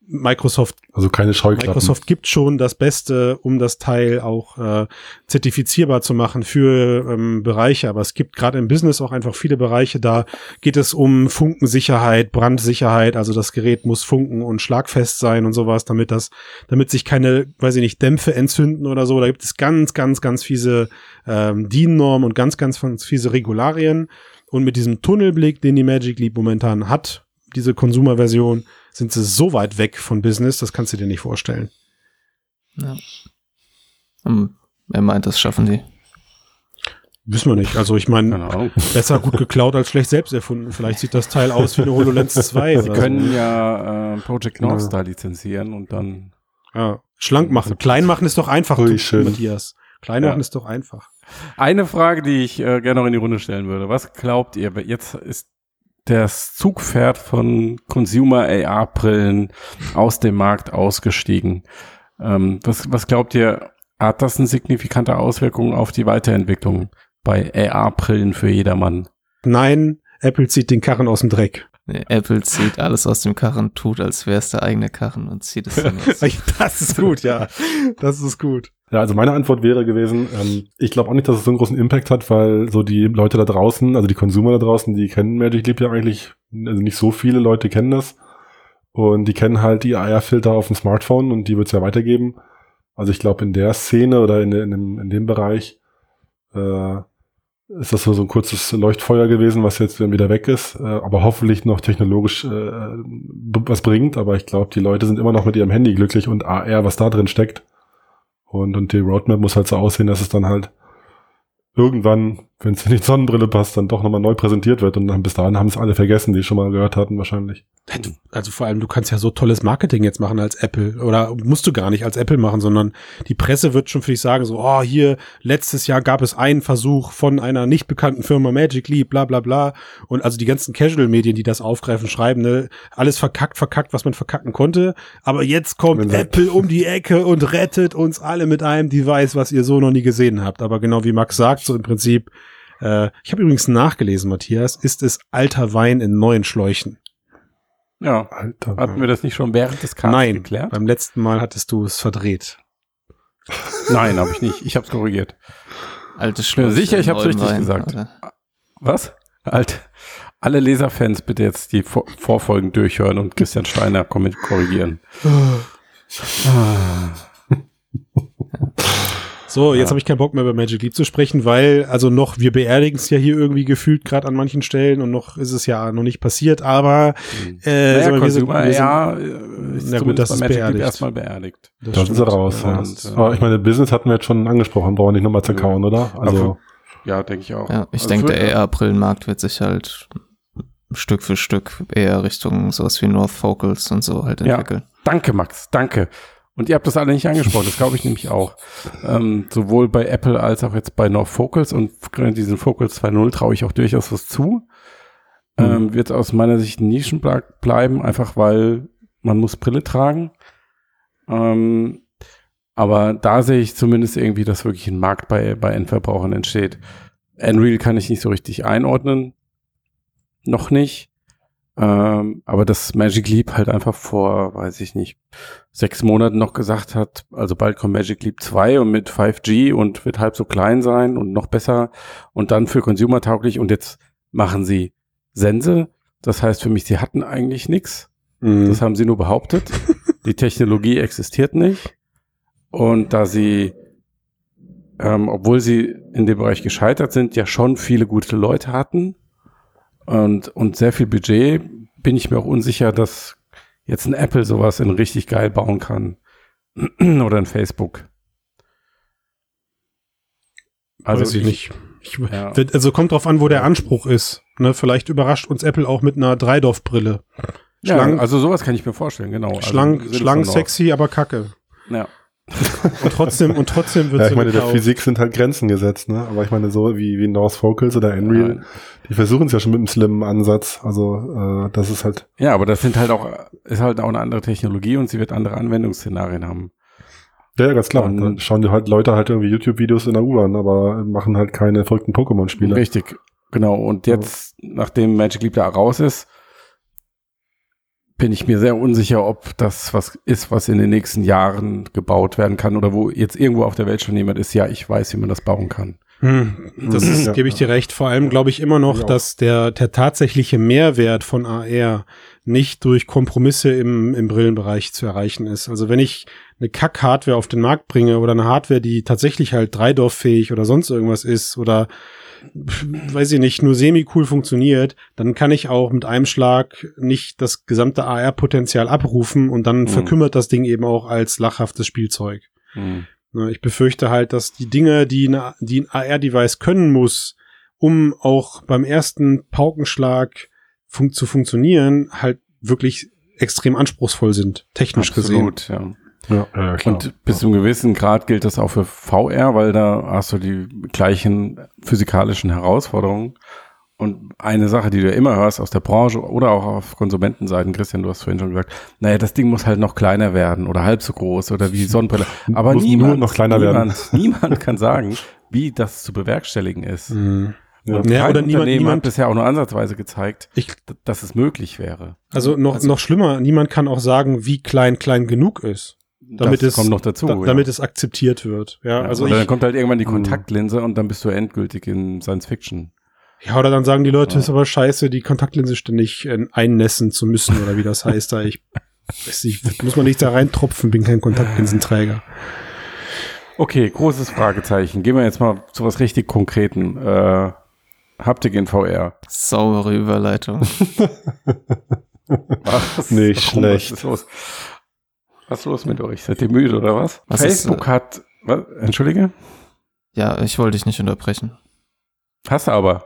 Microsoft Also keine Scheuklappen. Microsoft gibt schon das Beste, um das Teil auch äh, zertifizierbar zu machen für ähm, Bereiche. Aber es gibt gerade im Business auch einfach viele Bereiche, da geht es um Funkensicherheit, Brandsicherheit. Also das Gerät muss funken und schlagfest sein und sowas, damit das, damit sich keine, weiß ich nicht, Dämpfe entzünden oder so. Da gibt es ganz, ganz, ganz fiese ähm, DIN-Normen und ganz, ganz, ganz fiese Regularien. Und mit diesem Tunnelblick, den die Magic Leap momentan hat, diese Consumer-Version, sind sie so weit weg von Business, das kannst du dir nicht vorstellen. Ja. Ähm, Er meint, das schaffen die. Wissen wir nicht. Also ich meine, besser gut geklaut als schlecht selbst erfunden. Vielleicht sieht das Teil aus wie eine HoloLens 2 Sie können so. ja äh, Project North Star lizenzieren und dann. Ja. Schlank machen. Klein machen ist doch einfach, Ui, du- schön. Matthias. Klein Ja. machen ist doch einfach. Eine Frage, die ich äh, gerne noch in die Runde stellen würde. Was glaubt ihr? Jetzt ist das Zugpferd von Consumer AR-Brillen aus dem Markt ausgestiegen. Ähm, was, was glaubt ihr? Hat das eine signifikante Auswirkung auf die Weiterentwicklung bei AR-Brillen für jedermann? Nein, Apple zieht den Karren aus dem Dreck. Nee, Apple zieht alles aus dem Karren, tut, als wäre es der eigene Karren und zieht es dann jetzt. Das ist gut, ja. Das ist gut. Ja, also meine Antwort wäre gewesen, ähm, ich glaube auch nicht, dass es so einen großen Impact hat, weil so die Leute da draußen, also die Consumer da draußen, die kennen Magic Leap ja eigentlich, also nicht so viele Leute kennen das. Und die kennen halt die AR-Filter auf dem Smartphone und die wird es ja weitergeben. Also ich glaube, in der Szene oder in, in, dem, in dem Bereich äh, ist das so, so ein kurzes Leuchtfeuer gewesen, was jetzt wieder weg ist, äh, aber hoffentlich noch technologisch äh, was bringt. Aber ich glaube, die Leute sind immer noch mit ihrem Handy glücklich und AR, was da drin steckt. Und, und die Roadmap muss halt so aussehen, dass es dann halt irgendwann, wenn es in die Sonnenbrille passt, dann doch nochmal neu präsentiert wird. Und dann bis dahin haben es alle vergessen, die schon mal gehört hatten wahrscheinlich. Also vor allem, du kannst ja so tolles Marketing jetzt machen als Apple. Oder musst du gar nicht als Apple machen, sondern die Presse wird schon für dich sagen, so, oh, hier, letztes Jahr gab es einen Versuch von einer nicht bekannten Firma Magic Leap, bla bla bla. Und also die ganzen Casual-Medien, die das aufgreifen, schreiben, ne, alles verkackt, verkackt, was man verkacken konnte. Aber jetzt kommt Wenn Apple um die Ecke und rettet uns alle mit einem Device, was ihr so noch nie gesehen habt. Aber genau wie Max sagt, so im Prinzip, äh, ich habe übrigens nachgelesen, Matthias, ist es alter Wein in neuen Schläuchen. Ja. Alter. Hatten wir das nicht schon während des Casts Nein, geklärt? beim letzten Mal hattest du es verdreht. Nein, habe ich nicht. Ich habe es korrigiert. Alte Schläuche sicher, ich hab's neuem richtig Wein, gesagt. oder? Was? Alt. Alle Leserfans bitte jetzt die Vor Vorfolgen durchhören und Christian Steiner kommen- korrigieren. So jetzt Ja. habe ich keinen Bock mehr über Magic Leap zu sprechen, weil, also noch, wir beerdigen es ja hier irgendwie gefühlt gerade an manchen Stellen und noch ist es ja noch nicht passiert, aber äh, naja, wir sind, wir sind, ja, ist Na gut, das bei ist Magic Leap beerdigt. erstmal beerdigt. das Da sind sie raus. Ja. Und, äh, Aber ich meine, Business hatten wir jetzt schon angesprochen, brauchen wir nicht nochmal zerkauen, oder? Also, Ja, denke ich auch. Ja, ich Also denke, der AR-Brillenmarkt wird sich halt Stück für Stück eher Richtung sowas wie North Focals und so halt Ja. entwickeln. Danke, Max, danke. Und ihr habt das alle nicht angesprochen, das glaube ich nämlich auch. Ähm, sowohl bei Apple als auch jetzt bei North Focals und diesen Focals 2.0 traue ich auch durchaus was zu. Ähm, wird aus meiner Sicht ein Nischenmarkt bleiben, einfach weil man muss Brille tragen. Ähm, aber da sehe ich zumindest irgendwie, dass wirklich ein Markt bei, bei Endverbrauchern entsteht. Unreal kann ich nicht so richtig einordnen. Noch nicht. Ähm, aber dass Magic Leap halt einfach vor, weiß ich nicht, sechs Monaten noch gesagt hat, also bald kommt Magic Leap 2 und mit 5G und wird halb so klein sein und noch besser und dann für Consumer tauglich und jetzt machen sie Sense. Das heißt für mich, sie hatten eigentlich nichts. Mhm. Das haben sie nur behauptet. Die Technologie existiert nicht. Und da sie, ähm, obwohl sie in dem Bereich gescheitert sind, ja schon viele gute Leute hatten und, und sehr viel Budget, bin ich mir auch unsicher, dass jetzt ein Apple sowas in richtig geil bauen kann. Oder ein Facebook. Also Weiß ich nicht. Ich, Ja. Also kommt drauf an, wo der Anspruch ist. Ne, vielleicht überrascht uns Apple auch mit einer Dreidorf-Brille. Ja, also sowas kann ich mir vorstellen, genau. Also schlank, Sinne schlank sexy, aber kacke. Ja. Und trotzdem, und trotzdem wird ja, ich meine, der. Physik sind halt Grenzen gesetzt, ne? Aber ich meine, so wie, wie North Focals oder Unreal, Nein. die versuchen es ja schon mit einem slimmen Ansatz. Also, äh, das ist halt, Ja, aber das sind halt auch, ist halt auch eine andere Technologie und sie wird andere Anwendungsszenarien haben. ja, ja, ganz klar. Und- Dann schauen die halt Leute halt irgendwie YouTube-Videos in der U-Bahn, aber machen halt keine verrückten Pokémon-Spiele. Richtig, genau. Und jetzt, nachdem Magic Leap da raus ist, bin ich mir sehr unsicher, ob das was ist, was in den nächsten Jahren gebaut werden kann oder wo jetzt irgendwo auf der Welt schon jemand ist, ja, ich weiß, wie man das bauen kann. Hm, das Mhm. ist, Ja. gebe ich dir recht. Vor allem glaube ich immer noch, Ich auch. dass der, der tatsächliche Mehrwert von AR nicht durch Kompromisse im, im Brillenbereich zu erreichen ist. Also wenn ich eine Kack-Hardware auf den Markt bringe oder eine Hardware, die tatsächlich halt Dreidorffähig oder sonst irgendwas ist oder weiß ich nicht, nur semi-cool funktioniert, dann kann ich auch mit einem Schlag nicht das gesamte AR-Potenzial abrufen und dann Mhm. verkümmert das Ding eben auch als lachhaftes Spielzeug. Hm. Ne, Ich befürchte halt, dass die Dinge, die, eine, die ein AR-Device können muss, um auch beim ersten Paukenschlag fun zu funktionieren, halt wirklich extrem anspruchsvoll sind, technisch gesehen. Absolut, ja. Ja, ja klar. Und bis zu einem gewissen Grad gilt das auch für VR, weil da hast du die gleichen physikalischen Herausforderungen. Und eine Sache, die du ja immer hörst aus der Branche oder auch auf Konsumentenseiten, Christian, du hast vorhin schon gesagt, naja, das Ding muss halt noch kleiner werden oder halb so groß oder wie Sonnenbrille. Aber Muss nur niemand, noch kleiner niemand, werden. niemand kann sagen, wie das zu bewerkstelligen ist. Mhm. Ja. Und Ja, kein oder niemand- Unternehmen niemand- hat bisher auch nur ansatzweise gezeigt, Ich, dass es möglich wäre. also noch, noch schlimmer, niemand kann auch sagen, wie klein klein genug ist, damit das es kommt noch dazu. da, ja. damit es akzeptiert wird. Ja, Ja, also oder dann ich, kommt halt irgendwann die Mhm. Kontaktlinse und dann bist du endgültig in Science Fiction. ja, oder dann sagen die Leute, Ja. ist aber scheiße, die Kontaktlinse ständig äh, einnässen zu müssen oder wie das heißt da. Ich, weiß nicht, muss man nicht da reintropfen, bin kein Kontaktlinsenträger. Okay, großes Fragezeichen. Gehen wir jetzt mal zu was richtig Konkreten. Äh, Haptik in VR. Saubere Überleitung. Was? Nicht Warum? schlecht. Was ist los? Was ist los mit euch? Seid ihr müde oder was? Was ist, Facebook äh, hat, was? Entschuldige? ja, ich wollte dich nicht unterbrechen. Hast du aber.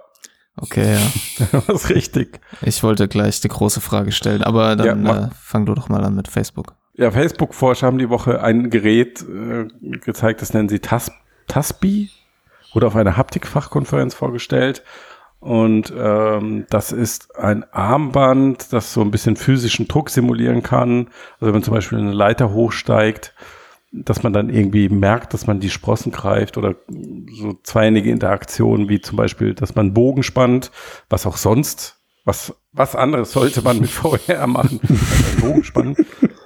Okay, ja. was richtig. Ich wollte gleich die große Frage stellen, aber dann Ja, äh, fang du doch mal an mit Facebook. Ja, Facebook-Forscher haben die Woche ein Gerät äh, gezeigt, das nennen sie Tas Tasbi. Wurde auf einer Haptikfachkonferenz vorgestellt. Und ähm, das ist ein Armband, das so ein bisschen physischen Druck simulieren kann. Also wenn man zum Beispiel eine Leiter hochsteigt, dass man dann irgendwie merkt, dass man die Sprossen greift oder so zweieinige Interaktionen, wie zum Beispiel, dass man Bogen spannt, was auch sonst, was, was anderes sollte man mit VR machen, als Bogen spannen,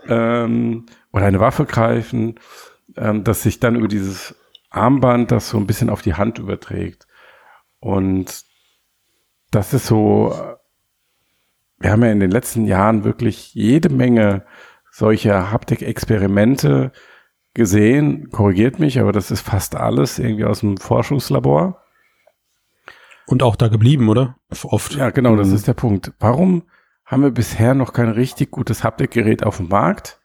ähm, oder eine Waffe greifen, ähm, dass sich dann über dieses Armband das so ein bisschen auf die Hand überträgt. Und das ist so, wir haben ja in den letzten Jahren wirklich jede Menge solcher Haptik-Experimente, gesehen, korrigiert mich, aber das ist fast alles irgendwie aus dem Forschungslabor. Und auch da geblieben, oder? Oft. Ja, genau, das mhm. ist der Punkt. Warum haben wir bisher noch kein richtig gutes Haptikgerät auf dem Markt?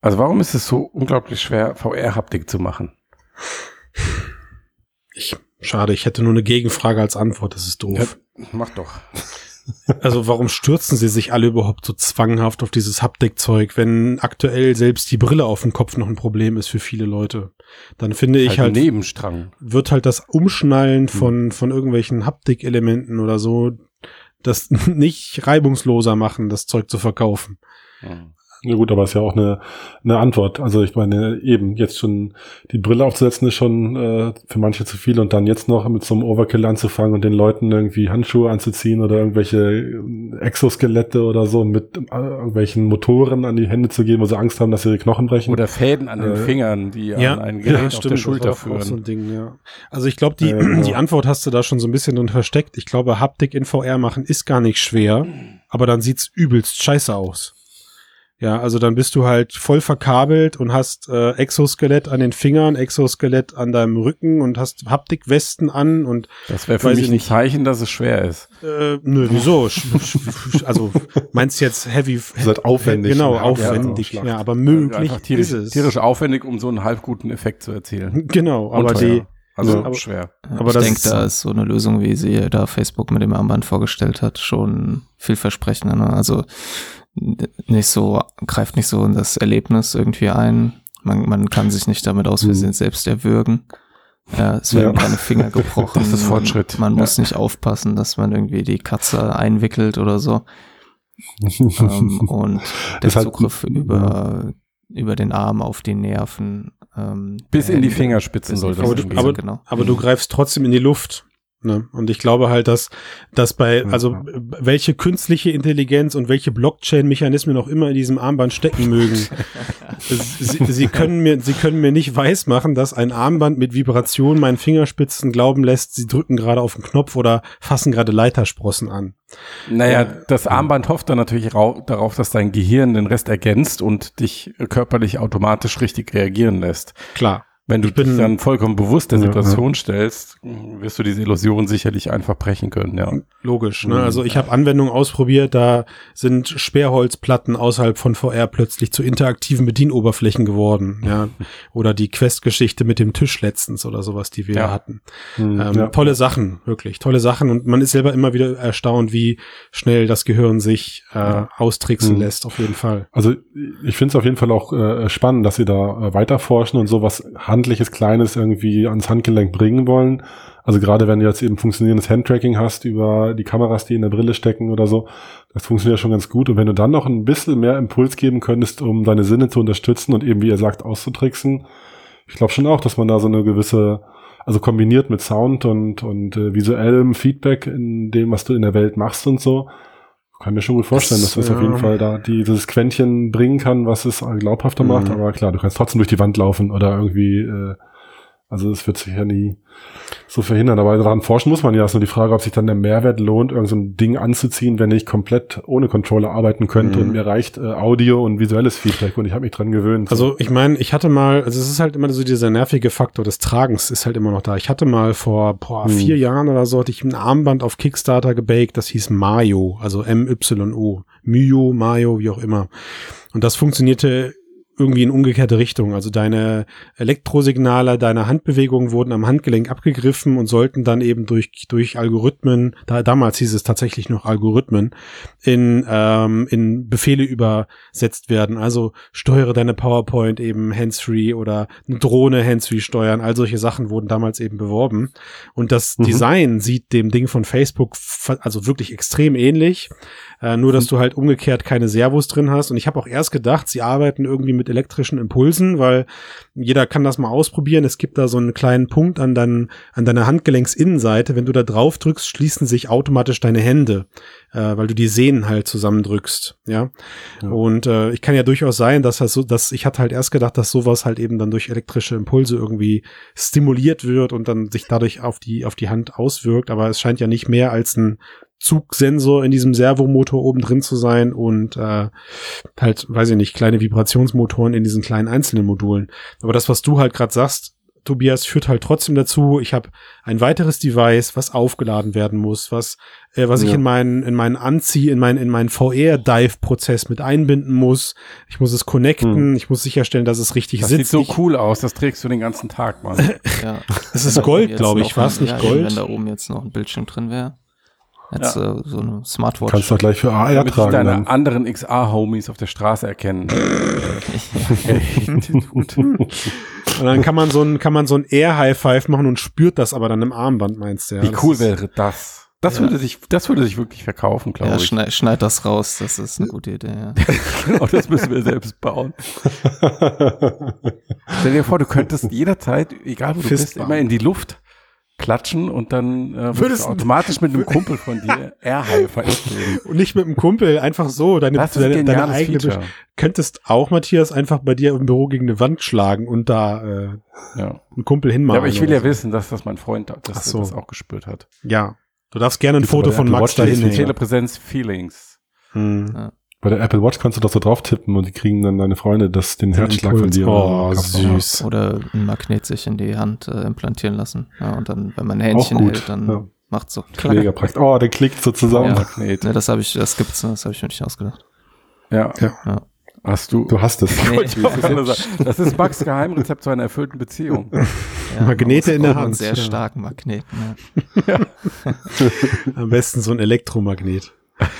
Also warum ist es so unglaublich schwer, VR-Haptik zu machen? Ich, schade, ich hätte nur eine Gegenfrage als Antwort, das ist doof. Ja, mach doch. Also warum stürzen sie sich alle überhaupt so zwanghaft auf dieses Haptikzeug, wenn aktuell selbst die Brille auf dem Kopf noch ein Problem ist für viele Leute? Dann finde ich halt, halt Nebenstrang. wird halt das Umschnallen von, von irgendwelchen Haptikelementen oder so, das nicht reibungsloser machen, das Zeug zu verkaufen. Mhm. Ja gut, aber ist ja auch eine, eine Antwort. Also ich meine, eben jetzt schon die Brille aufzusetzen ist schon äh, für manche zu viel und dann jetzt noch mit so einem Overkill anzufangen und den Leuten irgendwie Handschuhe anzuziehen oder irgendwelche äh, Exoskelette oder so mit äh, irgendwelchen Motoren an die Hände zu geben, wo sie Angst haben, dass sie ihre Knochen brechen. Oder Fäden an den äh, Fingern, die ja, an ein Gerät ja, auf stimmt, der Schulter auch, führen. Auch so ein Ding, ja. Also ich glaube, die, äh, genau. die Antwort hast du da schon so ein bisschen drin versteckt. Ich glaube, Haptik in VR machen ist gar nicht schwer, aber dann sieht's übelst scheiße aus. Ja, also dann bist du halt voll verkabelt und hast äh, Exoskelett an den Fingern, Exoskelett an deinem Rücken und hast Haptikwesten an und das wäre für mich ein Zeichen, dass es schwer ist. Äh, nö, wieso? also meinst du jetzt heavy? Das ist halt aufwendig. Genau, ne? aufwendig. Ja, ja, aber möglich ja, tierisch, ist es. Tierisch aufwendig, um so einen halb guten Effekt zu erzielen. Genau, aber die also aber, schwer. Aber ich denke, da ist so eine Lösung, wie sie da Facebook mit dem Armband vorgestellt hat, schon vielversprechender. Ne? Also nicht so, greift nicht so in das Erlebnis irgendwie ein. Man, man kann sich nicht damit aus Versehen mhm. selbst erwürgen. Ja, es werden ja. keine Finger gebrochen. Das ist Fortschritt. Man, man muss nicht aufpassen, dass man irgendwie die Katze einwickelt oder so. ähm, und der das Zugriff hat, über, über den Arm auf die Nerven. Ähm, Bis in die Fingerspitzen soll das aber, du, aber, genau. aber du greifst trotzdem in die Luft. Ne? Und ich glaube halt, dass, dass bei, also welche künstliche Intelligenz und welche Blockchain-Mechanismen auch immer in diesem Armband stecken mögen, sie, sie, können mir, sie können mir nicht weismachen, dass ein Armband mit Vibration meinen Fingerspitzen glauben lässt, sie drücken gerade auf den Knopf oder fassen gerade Leitersprossen an. Naja, äh, das Armband hofft dann natürlich darauf, dass dein Gehirn den Rest ergänzt und dich körperlich automatisch richtig reagieren lässt. Klar. Wenn du dich dann vollkommen bewusst der Situation ja, stellst, wirst du diese Illusion sicherlich einfach brechen können, ja. Logisch, ne? Also ich habe Anwendungen ausprobiert, da sind Sperrholzplatten außerhalb von VR plötzlich zu interaktiven Bedienoberflächen geworden, ja. Oder die Quest-Geschichte mit dem Tisch letztens oder sowas, die wir ja. hatten. Mhm, ähm, ja. Tolle Sachen, wirklich, tolle Sachen. Und man ist selber immer wieder erstaunt, wie schnell das Gehirn sich äh, austricksen mhm. lässt, auf jeden Fall. Also ich finde es auf jeden Fall auch äh, spannend, dass sie da äh, weiterforschen und sowas handliches Kleines irgendwie ans Handgelenk bringen wollen. Also gerade wenn du jetzt eben funktionierendes Handtracking hast über die Kameras, die in der Brille stecken oder so, das funktioniert schon ganz gut. Und wenn du dann noch ein bisschen mehr Impuls geben könntest, um deine Sinne zu unterstützen und eben, wie ihr sagt, auszutricksen, ich glaube schon auch, dass man da so eine gewisse, also kombiniert mit Sound und, und äh, visuellem Feedback in dem, was du in der Welt machst und so, kann mir schon gut vorstellen, das, dass das ja. auf jeden Fall da dieses Quäntchen bringen kann, was es glaubhafter mhm. macht. Aber klar, du kannst trotzdem durch die Wand laufen oder irgendwie, äh, also es wird sich ja nie so verhindern. Aber daran forschen muss man ja. Ist nur die Frage, ob sich dann der Mehrwert lohnt, irgend so ein Ding anzuziehen, wenn ich komplett ohne Controller arbeiten könnte mhm. und mir reicht äh, Audio und visuelles Feedback und ich habe mich dran gewöhnt. Also ich meine, ich hatte mal, also es ist halt immer so dieser nervige Faktor des Tragens ist halt immer noch da. Ich hatte mal vor boah, mhm. vier Jahren oder so, hatte ich ein Armband auf Kickstarter gebaked, das hieß Mayo, also M-Y-O. Myo, Mayo, wie auch immer. Und das funktionierte irgendwie in umgekehrte Richtung. Also deine Elektrosignale, deine Handbewegungen wurden am Handgelenk abgegriffen und sollten dann eben durch, durch Algorithmen, da, damals hieß es tatsächlich noch Algorithmen, in, ähm, in Befehle übersetzt werden. Also steuere deine PowerPoint eben hands-free oder eine Drohne hands-free steuern. All solche Sachen wurden damals eben beworben. Und das mhm. Design sieht dem Ding von Facebook also wirklich extrem ähnlich. Äh, nur, dass mhm. du halt umgekehrt keine Servos drin hast. Und ich habe auch erst gedacht, sie arbeiten irgendwie mit elektrischen Impulsen, weil jeder kann das mal ausprobieren. Es gibt da so einen kleinen Punkt an, dein, an deiner Handgelenksinnenseite. Wenn du da drauf drückst, schließen sich automatisch deine Hände, äh, weil du die Sehnen halt zusammendrückst. Ja. ja. Und äh, ich kann ja durchaus sein, dass das so, dass ich hatte halt erst gedacht, dass sowas halt eben dann durch elektrische Impulse irgendwie stimuliert wird und dann sich dadurch auf die, auf die Hand auswirkt. Aber es scheint ja nicht mehr als ein Zugsensor in diesem Servomotor oben drin zu sein und äh, halt, weiß ich nicht, kleine Vibrationsmotoren in diesen kleinen einzelnen Modulen. Aber das, was du halt gerade sagst, Tobias, führt halt trotzdem dazu, ich habe ein weiteres Device, was aufgeladen werden muss, was, äh, was ja. ich in meinen, in meinen Anzieh, in meinen, in meinen VR-Dive-Prozess mit einbinden muss. Ich muss es connecten, hm. ich muss sicherstellen, dass es richtig das sitzt. Das sieht so ich, cool aus, das trägst du den ganzen Tag, Mann. ja. Das ist Gold, glaube ich, war es nicht ja, Gold? Wenn da oben jetzt noch ein Bildschirm drin wäre. Jetzt ja. äh, so eine Smartwatch. Kannst du gleich für AR Damit tragen. deine dann. anderen XA-Homies auf der Straße erkennen. und dann kann man so ein, kann man so ein Air-High-Five machen und spürt das aber dann im Armband, meinst du? Ja? Wie das cool wäre das? Das ja. würde sich, das würde sich wirklich verkaufen, glaube ja, ich. Schneid, schneid das raus, das ist eine gute Idee, ja. genau, das müssen wir selbst bauen. Stell dir vor, du könntest jederzeit, egal wo du Fist bist, immer in die Luft klatschen und dann äh, würdest du automatisch mit einem Kumpel von dir Air geben. Und nicht mit einem Kumpel, einfach so. Deine, das deine, deine eigene Feature. Könntest auch, Matthias, einfach bei dir im Büro gegen eine Wand schlagen und da äh, ja. einen Kumpel hinmachen. Ja, aber ich will ja so. wissen, dass das mein Freund das, so. das auch gespürt hat. Ja. Du darfst gerne ein Foto von Max dahin Telepräsenz Feelings. Hm. Ja. Bei der Apple Watch kannst du doch so drauf tippen und die kriegen dann deine Freunde das, den Herzschlag von dir. Oh, süß. Oder ein Magnet sich in die Hand äh, implantieren lassen. Ja, und dann, wenn man ein Händchen hält, dann ja. macht so. Mega praktisch. Oh, der klickt so zusammen. Ja, Magnet. Ja, das habe ich, das gibt's, das habe ich mir nicht ausgedacht. Ja. ja. ja. Hast du? Du hast es. Nee. das ist Max Geheimrezept zu einer erfüllten Beziehung. Ja, Magnete in der Hand. Sehr starken Magneten. Ja. Am besten so ein Elektromagnet.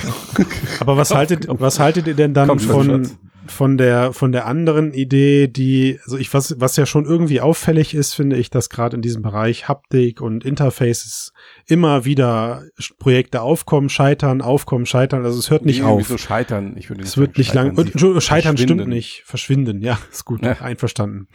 Aber was haltet, was haltet ihr denn dann von, von der, von der anderen Idee, die, also ich, was, was ja schon irgendwie auffällig ist, finde ich, dass gerade in diesem Bereich Haptik und Interfaces immer wieder Projekte aufkommen, scheitern, aufkommen, scheitern. Also es hört nicht auf. so scheitern? Ich würde es wird nicht lang. Scheitern, scheitern stimmt nicht. Verschwinden, ja, ist gut, ja. einverstanden.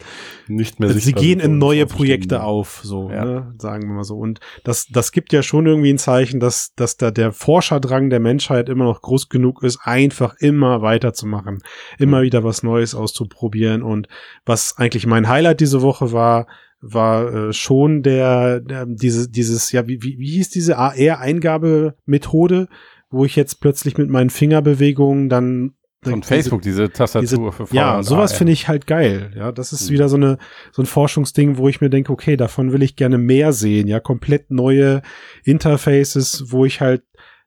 Nicht mehr. Also sie gehen in neue Projekte auf, so, ja. ne, sagen wir mal so. Und das, das gibt ja schon irgendwie ein Zeichen, dass, dass da der Forscherdrang der Menschheit immer noch groß genug ist, einfach immer weiterzumachen, immer mhm. wieder was Neues auszuprobieren. Und was eigentlich mein Highlight diese Woche war, war äh, schon der, der diese, dieses, ja, wie, wie, wie hieß diese AR-Eingabemethode, wo ich jetzt plötzlich mit meinen Fingerbewegungen dann von diese, Facebook, diese Tastatur diese, für Ja, sowas finde ich halt geil. Ja, das ist mhm. wieder so eine, so ein Forschungsding, wo ich mir denke, okay, davon will ich gerne mehr sehen. Ja, komplett neue Interfaces, wo ich halt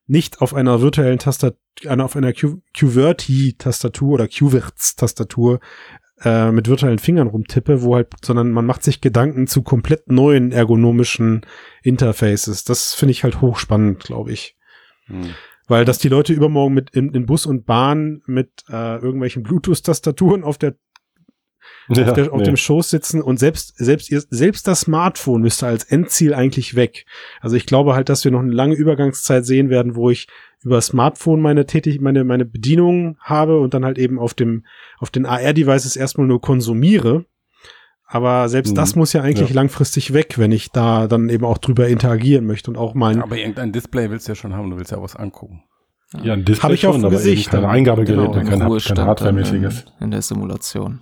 nicht auf einer virtuellen Tastatur, auf einer QWERTY-Tastatur oder QWERTZ-Tastatur äh, mit virtuellen Fingern rumtippe, wo halt, sondern man macht sich Gedanken zu komplett neuen ergonomischen Interfaces. Das finde ich halt hochspannend, glaube ich. Hm. Weil, dass die Leute übermorgen mit in, in Bus und Bahn mit äh, irgendwelchen Bluetooth-Tastaturen auf der ja, auf, der, auf nee. dem Schoß sitzen und selbst, selbst, ihr, selbst das Smartphone müsste als Endziel eigentlich weg. Also ich glaube halt, dass wir noch eine lange Übergangszeit sehen werden, wo ich über Smartphone meine tätig, meine, meine Bedienung habe und dann halt eben auf dem, auf den AR-Devices erstmal nur konsumiere. Aber selbst mhm. das muss ja eigentlich ja. langfristig weg, wenn ich da dann eben auch drüber interagieren möchte und auch mal. Aber irgendein Display willst du ja schon haben, du willst ja was angucken. Ja, ein Display Habe ich schon, auf dem Gesicht. Kein Eingabegerät, genau, kein, kein Hardware-mäßiges. In der Simulation.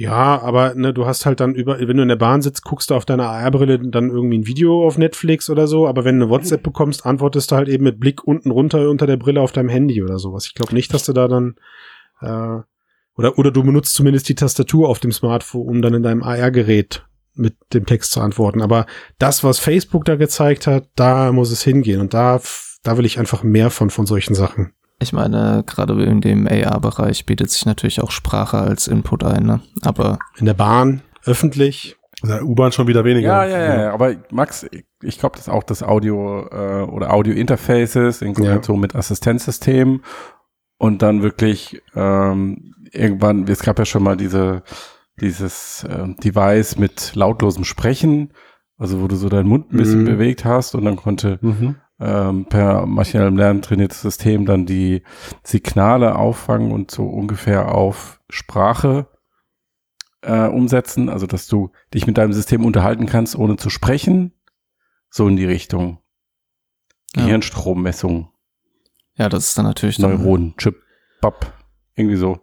Ja, aber ne, du hast halt dann über, wenn du in der Bahn sitzt, guckst du auf deiner AR-Brille dann irgendwie ein Video auf Netflix oder so, aber wenn du eine WhatsApp bekommst, antwortest du halt eben mit Blick unten runter unter der Brille auf deinem Handy oder sowas. Ich glaube nicht, dass du da dann äh, oder oder du benutzt zumindest die Tastatur auf dem Smartphone, um dann in deinem AR-Gerät mit dem Text zu antworten. Aber das, was Facebook da gezeigt hat, da muss es hingehen und da da will ich einfach mehr von von solchen Sachen. Ich meine, gerade in dem AR-Bereich bietet sich natürlich auch Sprache als Input ein, ne? Aber. In der Bahn, öffentlich. In der U-Bahn schon wieder weniger. Ja, ja, ja, ja. aber Max, ich glaube, das ist auch das Audio äh, oder Audio-Interfaces in Kombination ja. mit Assistenzsystemen und dann wirklich ähm, irgendwann, es gab ja schon mal diese dieses äh, Device mit lautlosem Sprechen, also wo du so deinen Mund ein bisschen mhm. bewegt hast und dann konnte mhm ähm, per maschinellem Lernen trainiertes System dann die Signale auffangen und so ungefähr auf Sprache äh, umsetzen, also dass du dich mit deinem System unterhalten kannst, ohne zu sprechen, so in die Richtung. Ja. Gehirnstrommessung. Ja, das ist dann natürlich Neuronen, Chip, Bap, irgendwie so.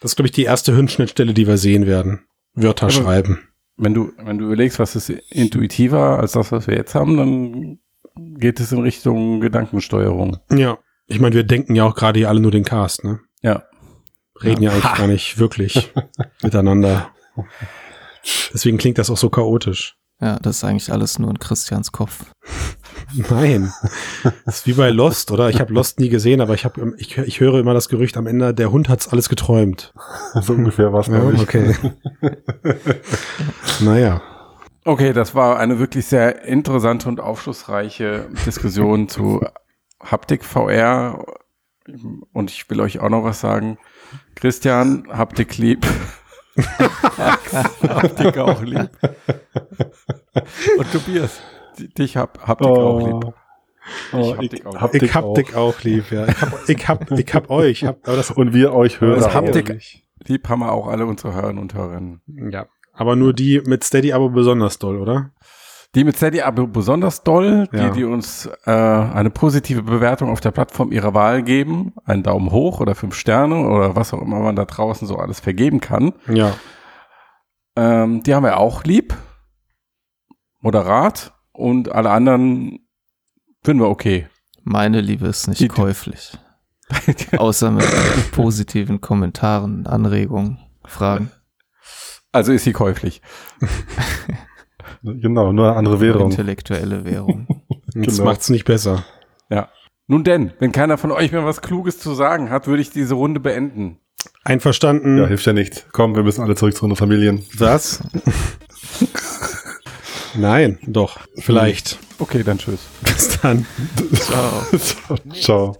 Das ist, glaube ich, die erste Hirnschnittstelle, die wir sehen werden. Wörter Aber schreiben. Wenn du, wenn du überlegst, was ist intuitiver als das, was wir jetzt haben, dann geht es in Richtung Gedankensteuerung. Ja. Ich meine, wir denken ja auch gerade hier alle nur den Cast, ne? Ja. Reden ja, eigentlich gar nicht wirklich miteinander. Deswegen klingt das auch so chaotisch. Ja, das ist eigentlich alles nur in Christians Kopf. Nein. Das ist wie bei Lost, oder? Ich habe Lost nie gesehen, aber ich, hab, ich, ich höre immer das Gerücht am Ende, der Hund hat's alles geträumt. so ungefähr was, Ja, glaube ich. okay. naja. Okay, das war eine wirklich sehr interessante und aufschlussreiche Diskussion zu Haptik VR. Und ich will euch auch noch was sagen. Christian, Haptik lieb. Haptik auch lieb. Und Tobias, di- dich hab, Haptik auch lieb. Oh, hab ich, dich auch hab Ich dich hab auch. dich auch lieb, ja. Ich hab, ich hab, ich hab euch. Hab, aber das, Und wir euch hören. das Haptik-. Lieb haben wir auch alle unsere Hörer und Hörerinnen. Ja. Aber nur die mit Steady aber besonders doll, oder? Die mit Steady aber besonders doll, die, Ja. die uns äh, eine positive Bewertung auf der Plattform ihrer Wahl geben, einen Daumen hoch oder fünf Sterne oder was auch immer man da draußen so alles vergeben kann. Ja. Ähm, die haben wir auch lieb, moderat und alle anderen finden wir okay. Meine Liebe ist nicht Die- käuflich. Außer mit positiven Kommentaren, Anregungen, Fragen. Also ist sie käuflich. Genau, nur eine andere Währung. Intellektuelle Währung. Das Genau. macht's nicht besser. Nun denn, wenn keiner von euch mehr was Kluges zu sagen hat, würde ich diese Runde beenden. Einverstanden. Ja, hilft ja nicht. Komm, wir müssen alle zurück zu unseren Familien. Was? Nein, doch. Vielleicht. Okay, dann tschüss. Bis dann. Ciao. Ciao.